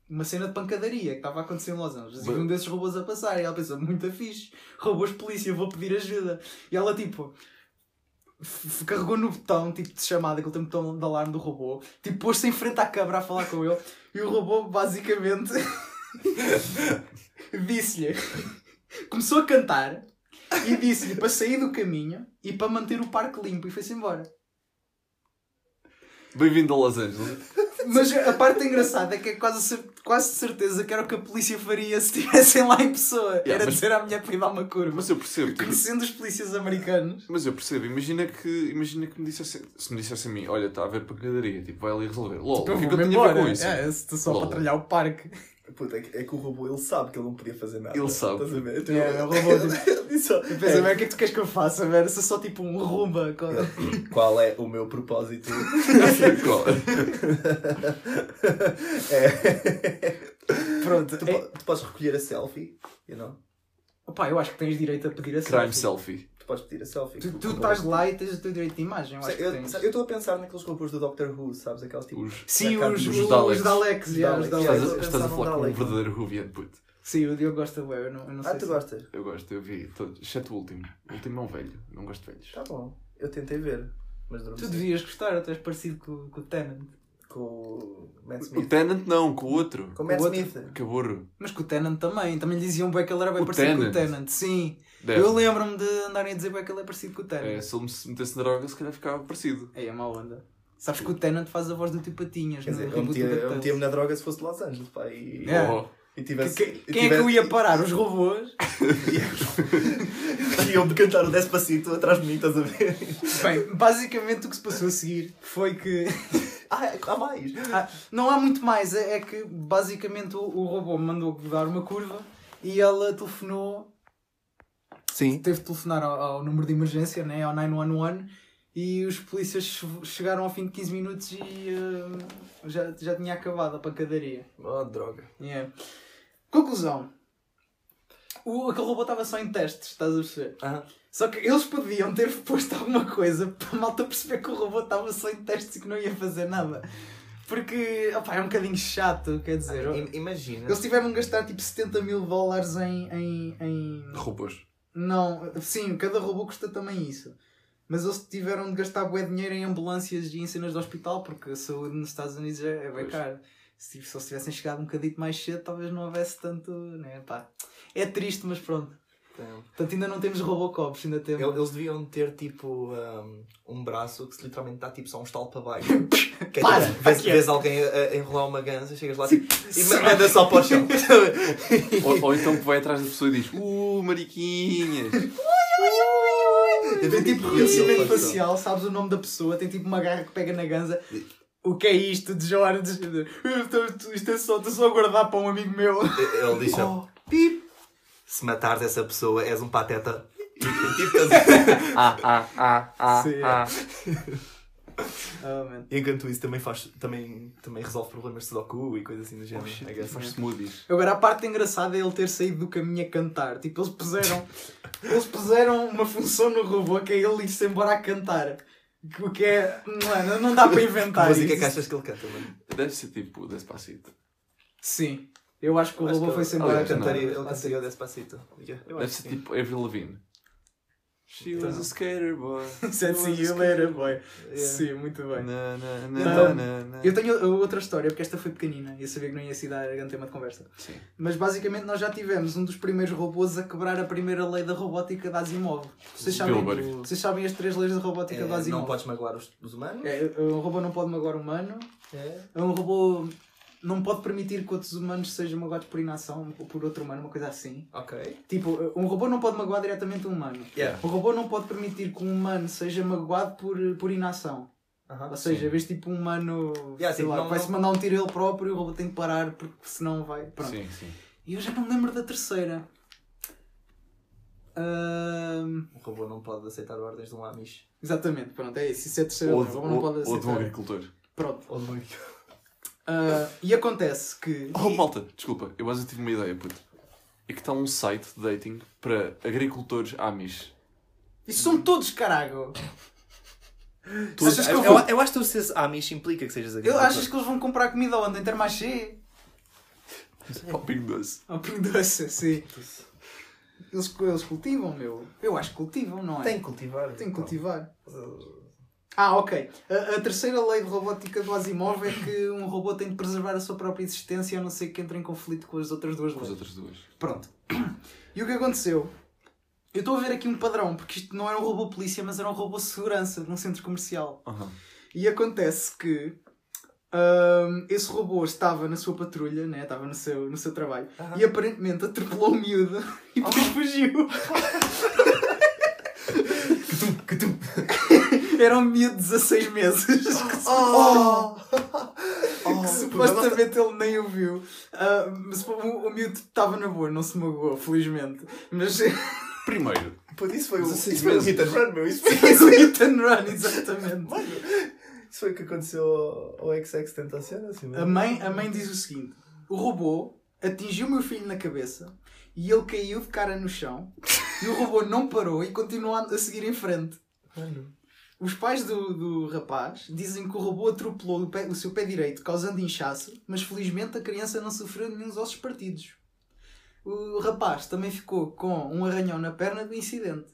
uma cena de pancadaria que estava a acontecer em Los Angeles. E Mas- um desses robôs a passar. E ela pensou, muito fixe, robôs polícia, vou pedir ajuda. E ela tipo. Carregou no botão tipo de chamada, que ele tem um botão de alarme do robô, tipo pôs-se em frente à câmara a falar com ele e o robô basicamente disse-lhe, começou a cantar e disse-lhe para sair do caminho e para manter o parque limpo e foi-se embora. Bem-vindo a Los Angeles. Mas a parte engraçada é que é quase, quase de certeza que era o que a polícia faria se estivessem lá em pessoa. Yeah, era mas- dizer à mulher para ir dar uma curva. Mas eu percebo. tipo, Conhecendo os polícias americanos. Mas eu percebo, imagina que, imagina que me dissesse, se me dissesse a mim, olha, está a haver pancadaria, tipo, vai ali resolver. LOL, o que que eu vou-me tenho a ver com isso? É, se tu só Lol. patrulhar o parque. Puta, é que, é que o robô ele sabe que ele não podia fazer nada. Ele sabe. Estás a ver? Então, É, o robô tipo, ele disse só, eu penso, "Mas o que é que tu queres que eu faça? Eu sou tipo um rumba. com- Qual é o meu propósito? Qual? é. Pronto. tu, É, tu podes recolher a selfie, you know? Opa, eu acho que tens direito a pedir a Crime selfie. selfie. Tu podes pedir a selfie. Tu, o tu estás lá e tens o teu direito de imagem. Eu acho que Eu tens. eu estou a pensar naqueles robôs do Doctor Who, sabes? Aqueles tipo. Os- Sim, Os os, os, Daleks. Daleks. Os Daleks, Os yeah, os Daleks. Daleks. Estás estás a falar com um verdadeiro Ruvian, puto. Sim, o Diogo gosta de eu não, eu não sei Ah, tu se- gostas? Eu gosto, eu vi todos, exceto o último. O último é um velho, não gosto de velhos. Tá bom. Eu tentei ver, mas durante Tu devias gostar, tu és parecido com, com o Tennant. com o Matt O Smith. Tenant não, com o outro. Com o Matt O Smith. Que burro. Mas com o Tennant também. Também lhe diziam bem que ele era bem O parecido com o? Tennant. Sim. Deve. Eu lembro-me de andarem a dizer bem que ele é parecido com o É, Tennant. se ele me se metesse na droga, se calhar ficava parecido. É, é má onda. Sabes que o Tennant faz a voz do tio Patinhas Quer no dizer, eu metia- do eu metia-me na droga se fosse de Los Angeles, pá. E, É. Oh, e Que- tivesse. que- e Quem é que tivesse- eu ia parar? Os robôs? E iam-me cantar o Despacito atrás de mim, estás a ver? Bem, basicamente o que se passou a seguir foi que. Ah, há mais. Ah, não há muito mais, é, é que basicamente o, o robô mandou dar uma curva e ela telefonou, Sim. teve de telefonar ao, ao número de emergência, né, ao 911, e os polícias che- chegaram ao fim de 15 minutos e eh, já, já tinha acabado a pancadaria. Oh, droga. Yeah. Conclusão. O, aquele robô estava só em testes, estás a perceber? Aham. Só que eles podiam ter posto alguma coisa para a malta perceber que o robô estava só em testes e que não ia fazer nada. Porque, opá, é um bocadinho chato, quer dizer. I- Imagina. Eles tiveram de gastar tipo 70 mil dólares em, em, em... Robôs. Não, sim, cada robô custa também isso. Mas eles tiveram de gastar bué dinheiro em ambulâncias e em cenas de hospital porque a saúde nos Estados Unidos é, é bem cara. Se, se eles tivessem chegado um bocadito mais cedo, talvez não houvesse tanto. Né? Pá. É triste, mas pronto. Portanto, ainda não temos Robocops, ainda temos. el- Eles deviam ter tipo um, um braço que se literalmente dá tipo só um estalo para baixo. Que é, Para! tipo, vês, é. alguém a, a enrolar uma ganza, chegas lá tipo, e ma- manda só para o chão. Ou, ou então que vai atrás da pessoa e diz: Uh, mariquinhas. Tem tipo reconhecimento facial, sabes o nome da pessoa, tem tipo uma garra que pega na ganza. O que é isto de Jorge? Isto é só, estou só a guardar para um amigo meu. Ele diz Oh. pip. Se matares essa pessoa, és um pateta. E, tipo, Ah, ah, ah, ah, Sim. ah. Oh, enquanto isso também, faz, também, também resolve problemas de Sudoku e coisas assim do género. Oh, faz smoothies. Agora a parte engraçada é ele ter saído do caminho a cantar. Tipo, eles puseram, eles puseram uma função no robô que é ele ir-se embora a cantar. O que é. Mano, não dá para Que inventar. música isso. que achas que ele canta, mano? Deve ser tipo Despacito. Sim. Eu acho que o robô foi-se ele- embora a cantar. Cantaria, ele cantaria o Despacito. Yeah, Deve ser tipo Avril Lavigne. She was a skater boy. Said see you later, boy. Sim, muito bem. Na, na, Então, na, na, na. Eu tenho outra história, porque esta foi pequenina e eu sabia que não ia se dar grande tema de conversa. Sim. Mas basicamente nós já tivemos um dos primeiros robôs a quebrar a primeira lei da robótica da Asimov. Vocês sabem, vocês sabem as três leis da robótica É, da Asimov? não podes magoar os, os humanos. É, um robô não pode magoar um humano. É. Um robô não pode permitir que outros humanos sejam magoados por inação ou por outro humano, uma coisa assim. Ok. Tipo, um robô não pode magoar diretamente um humano. Yeah. Um robô não pode permitir que um humano seja magoado por, por inação. Aham. Ou seja, vês tipo um humano Yeah, sei tipo, lá, não- vai-se mandar um tiro ele próprio e o robô tem que parar porque senão vai. Pronto. Sim, sim. E eu já não me lembro da terceira. Ahm, O robô não pode aceitar ordens de um Amish. exatamente, pronto, é isso. Isso é a terceira Ou, de- O robô não pode ou, ou de um aceitar. agricultor. Pronto. Ou de um... Ah, e acontece que. Oh, malta, desculpa, eu quase tive uma ideia, puto. É que está um site de dating para agricultores Amish. Isso são todos, caralho! Todos- Achas que eu eu, vou- eu acho que tu seres Amish implica que sejas Eu agricultor. achas que eles vão comprar comida onde? Em? Popping doce. Ao Pingo Doce, sim. Eles, eles cultivam, meu. Eu acho que cultivam, não é? Tem que cultivar. Tem que cultivar. Ah, ok. A, a terceira lei de robótica do Asimov é que um robô tem de preservar a sua própria existência a não ser que entre em conflito com as outras duas Com as leis. outras duas. Pronto. E o que aconteceu? Eu estou a ver aqui um padrão, porque isto não era um robô polícia, mas era um robô segurança num centro comercial. Aham. E acontece que hum, esse robô estava na sua patrulha, né? estava no seu, no seu trabalho, e aparentemente atropelou o miúdo e depois fugiu. Era um miúdo de 16 meses. Oh! que supostamente ele nem o viu. Ah, mas o, o miúdo estava na boa, não se magoou, felizmente. Mas Primeiro, Pô, isso foi o, 16 isso foi meses. hit and run, meu. Isso foi, o hit and run, exatamente. Mano, isso foi o que aconteceu ao, ao XX Tentacion, assim, A mãe, a mãe diz o seguinte: o robô atingiu o meu filho na cabeça e ele caiu de cara no chão e o robô não parou e continuou a a seguir em frente. Mano. Os pais do, do rapaz dizem que o robô atropelou o, pé- o seu pé direito, causando inchaço, mas felizmente a criança não sofreu nenhum ossos partidos. O rapaz também ficou com um arranhão na perna do incidente.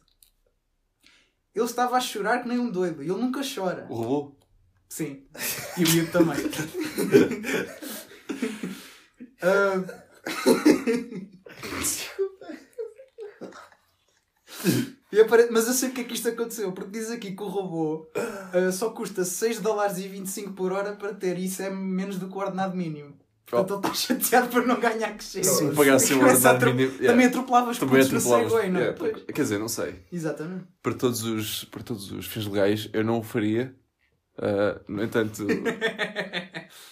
Ele estava a chorar que nem um doido ele nunca chora. o robô. Sim. E o miúdo também. Ah, E apare- Mas eu sei porque é que isto aconteceu, porque diz aqui que o robô ah, só custa 6 dólares e 25 por hora para ter, e isso é menos do que o ordenado mínimo. Portanto, ele está chateado por não ganhar que chega. Se pagasse o Começa a ordenado atro- mínimo. Também atropelava os Também no atropelava. Segway, não é? Yeah, Pois. Quer dizer, não sei. Exatamente. Para todos os, para todos os fins legais, eu não o faria. Ah, no entanto,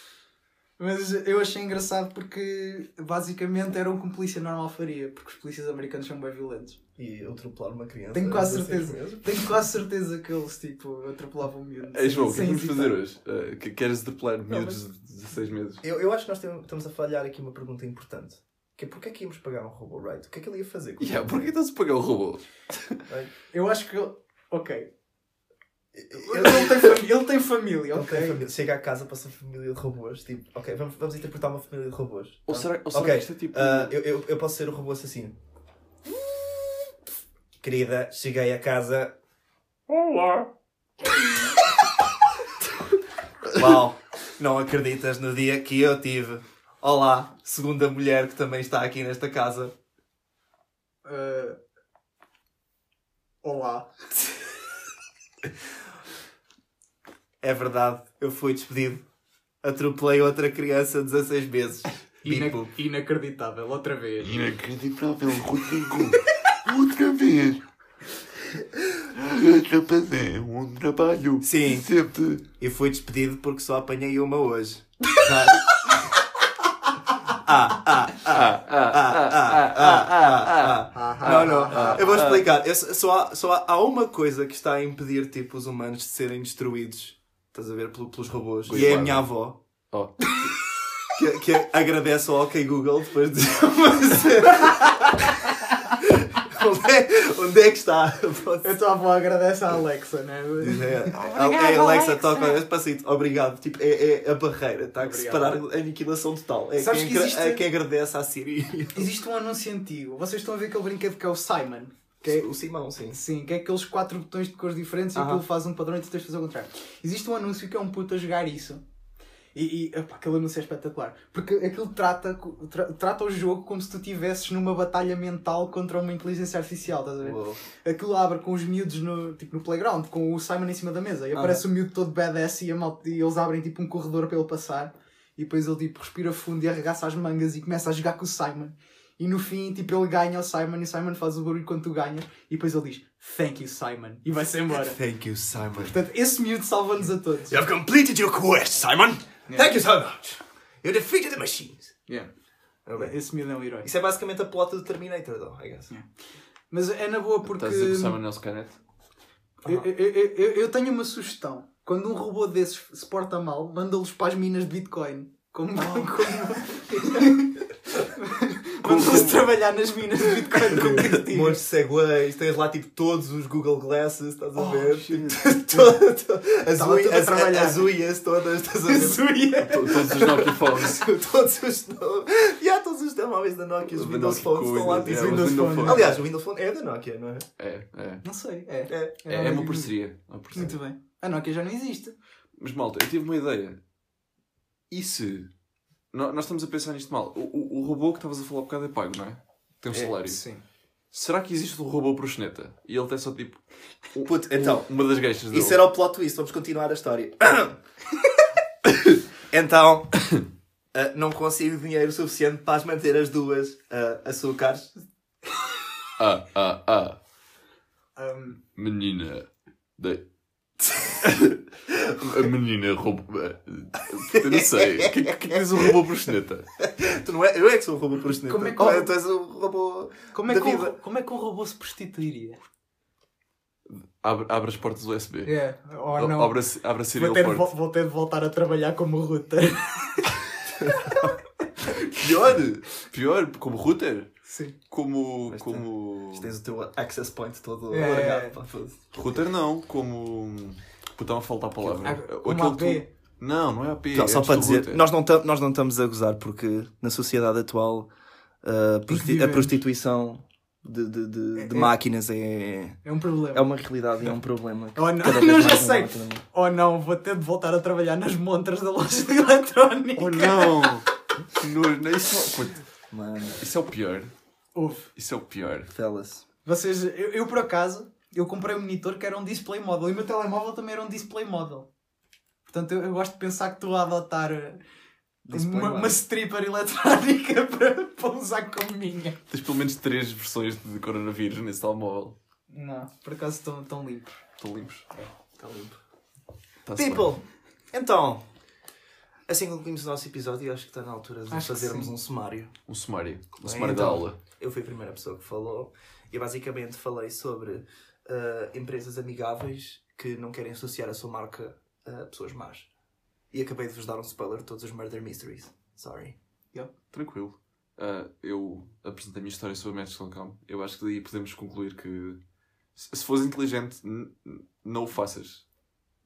Mas eu achei engraçado porque basicamente era um que um polícia normal faria, porque os polícias americanos são bem violentos. E atropelar uma criança. Tenho quase de 16 certeza. Tenho quase certeza que eles tipo atropelavam miúdos. Ei, João, o que é que vamos fazer hoje? Uh, que- queres depelar miúdos de 16 meses? Eu, eu acho que nós temos- estamos a falhar aqui uma pergunta importante. Que é porque é que íamos pagar um robô right? O que é que ele ia fazer? com Yeah, o porquê estás a pagar o robô? Eu acho que. Ok. Ele, tem, fami- ele tem família, ele tem família. Chega à casa, passa uma família de robôs. Tipo, ok, vamos, vamos interpretar uma família de robôs. Ou tá? será, ou será Ok, que isto é tipo. ah, eu, eu, eu posso ser o robô assassino. Querida, cheguei a casa. Olá. Uau, não acreditas no dia que eu tive. Olá, segunda mulher que também está aqui nesta casa. Ah, Olá. É verdade, eu fui despedido. Atropelei outra criança de 16 meses. Ina- Bipo. inacreditável, outra vez. Inacreditável, Rodrigo. Outra vez. Deixa fazer um trabalho. Sim. Sempre. E fui despedido porque só apanhei uma hoje. ah, ah, ah, Ah, ah, ah, ah, ah, ah, ah. Não, não. Ah, Eu vou explicar. Eu só- há, só há, uma coisa que está a impedir tipo, os humanos de serem destruídos. Estás a ver? pelo- Pelos robôs. E é a minha avó. Oh. Que, que agradece ao OK Google depois de. onde, é, onde é que está? A tua avó agradece à Alexa, né? É, a- é Alexa toca esse passito. Obrigado. Tipo, é, é a barreira. Está a separar a aniquilação total. É Sabes quem, que existe- é quem agradece à Siri. Existe um anúncio antigo. Vocês estão a ver aquele brinquedo que é o Simon. Que é, O Simão, sim. sim, que é aqueles quatro botões de cores diferentes e aquilo faz um padrão e tu tens de fazer o contrário. Existe um anúncio que é um puto a jogar isso. E, e epá, aquele anúncio é espetacular. Porque aquilo trata, tra- trata o jogo como se tu estivesses numa batalha mental contra uma inteligência artificial, estás a ver? Uou. Aquilo abre com os miúdos no, tipo, no playground, com o Simon em cima da mesa. E aparece o miúdo todo badass e, a malta- e eles abrem tipo um corredor para ele passar. E depois ele tipo respira fundo e arregaça as mangas e começa a jogar com o Simon. E no fim, tipo, ele ganha o Simon e o Simon faz o barulho quando tu ganhas. E depois ele diz, thank you, Simon. E vai-se embora. Thank you, Simon. Portanto, esse miúdo salva-nos a todos. You have completed your quest, Simon. Thank you so much. You defeated the machines. Yeah. Ok. Esse miúdo é um herói. Isso é basicamente a plot do Terminator, though, I guess. Mas é na boa porque... Estás a dizer que o Nelson Canet? Eu, eu, eu- eu- tenho uma sugestão. Quando um robô desses se porta mal, manda-los para as minas de Bitcoin. Como. como... Manda-los trabalhar nas minas de Bitcoin como Montes castigos. de segways, tens lá tipo todos os Google Glasses, estás a Oh, ver? as, a as, as unhas todas, estás a ver? Zuia. To- Todos os Nokia Phones. todos os e há todos os telemóveis da Nokia, os Da Windows Nokia Phones estão lá é. Aliás, o Windows Phone é da Nokia, não é? É, é. Não sei, é. É. É, é uma parceria. é uma parceria. Muito bem. A Nokia já não existe. Mas malta, eu tive uma ideia. E se. Nó- Nós estamos a pensar nisto mal. O, o, o robô que estavas a falar há bocado é pago, não é? Tem um salário. Sim. Será que existe um robô proxeneta? E ele tem só tipo. um- Puto, então, uma das geixas dele. Isso era o plot twist, vamos continuar a história. então, ah, não consigo dinheiro suficiente para as manter as duas ah, açúcares. Ah, ah, ah. Um, Menina. De... A menina robô. Eu não sei. O que, que, que diz um robô proxeneta? Tu não é, eu é que sou o robô proxeneta. Como é que- Tu é- Tu és o robô como, é da que um, vida. ro- como é que um robô se prostituiria? Abre, abre as portas USB. É, ou não. Abre, a- abre a Vou serial ter, port. vou ter de voltar a trabalhar como router. Pior! Pior, como router. Sim. Como. Mas como. Tens o teu access point todo É. alargado. pá, foda-se. Router não, como. Estava a faltar a palavra. Ou como aquele AP. tu- Não, não é AP. Não, é só para dizer, router. nós não, tam- nós não estamos a gozar porque na sociedade atual a, prosti- a prostituição de, de, de, de É- máquinas é, É um problema. é uma realidade e é um problema. Oh, não, cada vez não, já mais sei. Oh não, vou ter de voltar a trabalhar nas montras da loja de eletrónica. Oh não! Não, isso, Mano, isso é o pior. Houve. Isso é o pior. fellas. Vocês, eu, eu, por acaso, eu comprei um monitor que era um display model e o meu telemóvel também era um display model. Portanto, eu, eu gosto de pensar que estou a adotar Display uma, uma stripper eletrónica para, para usar como minha. Tens pelo menos três versões de coronavírus nesse telemóvel. Não, por acaso estão tão limpos. Estão limpos. Está limpo. Tá-se bem. People, então, Assim concluímos o nosso episódio, acho que está na altura de Acho fazermos um sumário. Um sumário. Um Bem, sumário da então, aula. Eu fui a primeira pessoa que falou e eu basicamente falei sobre ah, empresas amigáveis que não querem associar a sua marca a pessoas más. E acabei de vos dar um spoiler de todos os Murder Mysteries. Sorry. Tranquilo. Ah, eu apresentei a minha história sobre Match.com. Eu acho que daí podemos concluir que se fores inteligente, não o faças.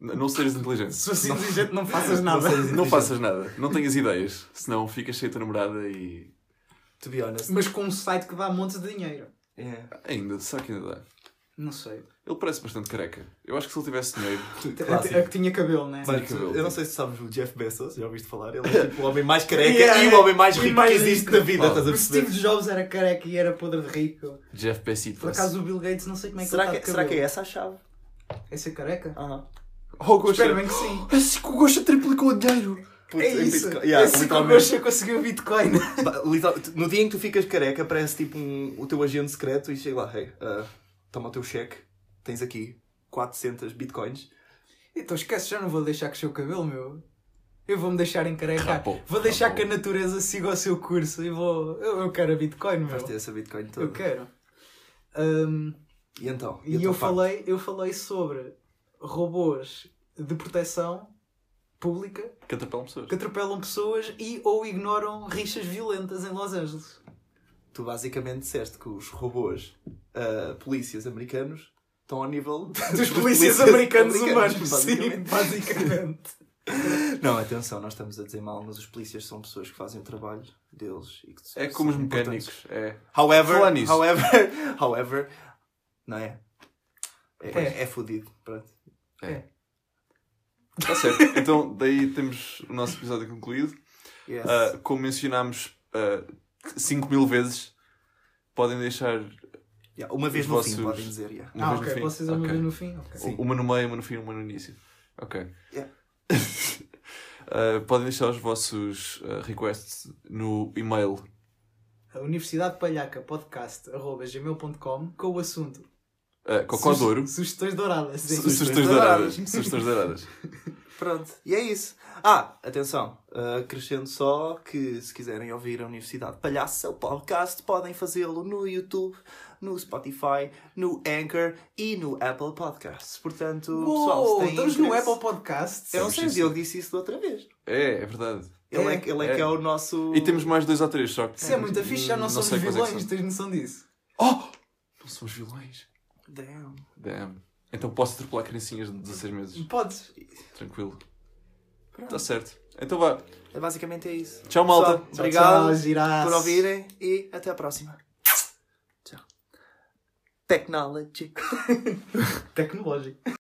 N- Não sejas inteligente. Se fosse inteligente, não faças nada. Não inteligente. faças nada. Não tenhas ideias. Senão ficas cheio de namorada e. To be honest. Mas com um site que dá montes de dinheiro. Yeah. Ainda, será que ainda dá? Não sei. Ele parece bastante careca. Eu acho que se ele tivesse dinheiro. A, a que tinha cabelo, né? Mas, cabelo. eu não sei se sabes o Jeff Bezos, já ouviste falar? Ele é tipo o homem mais careca Yeah, e o homem mais rico mais que existe rico. na vida, Oh. estás a O perceber? Steve Jobs era careca e era podre de rico. Jeff Bezos. Por acaso o Bill Gates não sei como é que Será ele que, está de será que é essa a chave? É ser careca? Aham. Oh, Gosha. Espero bem que sim. É assim que o Gosha triplicou o dinheiro. Putz, é em isso. Bitcoin. é Yeah, assim que o literalmente. Conseguiu Bitcoin. No dia em que tu ficas careca, parece tipo um- o teu agente secreto e chega lá, hey, uh, toma o teu cheque, tens aqui 400 bitcoins. então esquece, já não vou deixar crescer o cabelo, meu. Eu vou-me deixar encarecar. Rapou, Vou deixar rapou. que a natureza siga o seu curso e vou. Eu, eu quero a Bitcoin, meu. Vais ter essa bitcoin toda. Eu quero. Hum, E então? e tua eu parte? falei, eu falei sobre robôs de proteção pública Que atropelam pessoas. que atropelam pessoas e ou ignoram rixas violentas em Los Angeles. Tu basicamente disseste que os robôs uh, polícias americanos estão ao nível Dos polícias americanos, humanos, sim, basicamente. basicamente. Não, atenção, nós estamos a dizer mal, mas os polícias são pessoas que fazem o trabalho deles e que É como os mecânicos. É. However, however, however, não é? É, É. é fodido, pronto. Está certo. Então, daí temos o nosso episódio concluído. Yes. Ah, como mencionámos 5 mil vezes, podem deixar Yeah, uma vez no vossos- fim, podem dizer. yeah. uma ah, vez ok. no dizer uma Ok. vez no fim? Ok. Sim. Uma no meio, uma no fim, uma no início. Ok. Yeah. Ah, podem deixar os vossos ah, requests no e-mail A Universidade Palhaca Podcast arroba gmail.com com o assunto uh, Cocodouro. Su- Sugestões douradas. sim. Sugestões Sugestões douradas. douradas. Sugestões douradas. Pronto, e é isso. Ah, atenção, uh, acrescento só que se quiserem ouvir a Universidade Palhaça, o podcast, podem fazê-lo no YouTube, no Spotify, no Anchor e no Apple Podcasts. Portanto, pessoal, se Uou, têm estamos no Apple Podcasts. Eu não sei, Diogo disse isso da outra vez. É, é verdade. Ele é, É, ele é, é. que é o nosso. E temos mais dois ou três, só que. Isso é muito fixe, já não, somos sei quais é vilões, são. tens noção disso? Oh! Não somos vilões. Damn. Damn. Então posso atropelar criancinhas de 16 meses. Podes. Tranquilo. Está certo. Então vá. É basicamente é isso. Tchau, malta. Pessoal, obrigado Tchau, por ouvirem e até a próxima. Tchau. Technology. Tecnológico.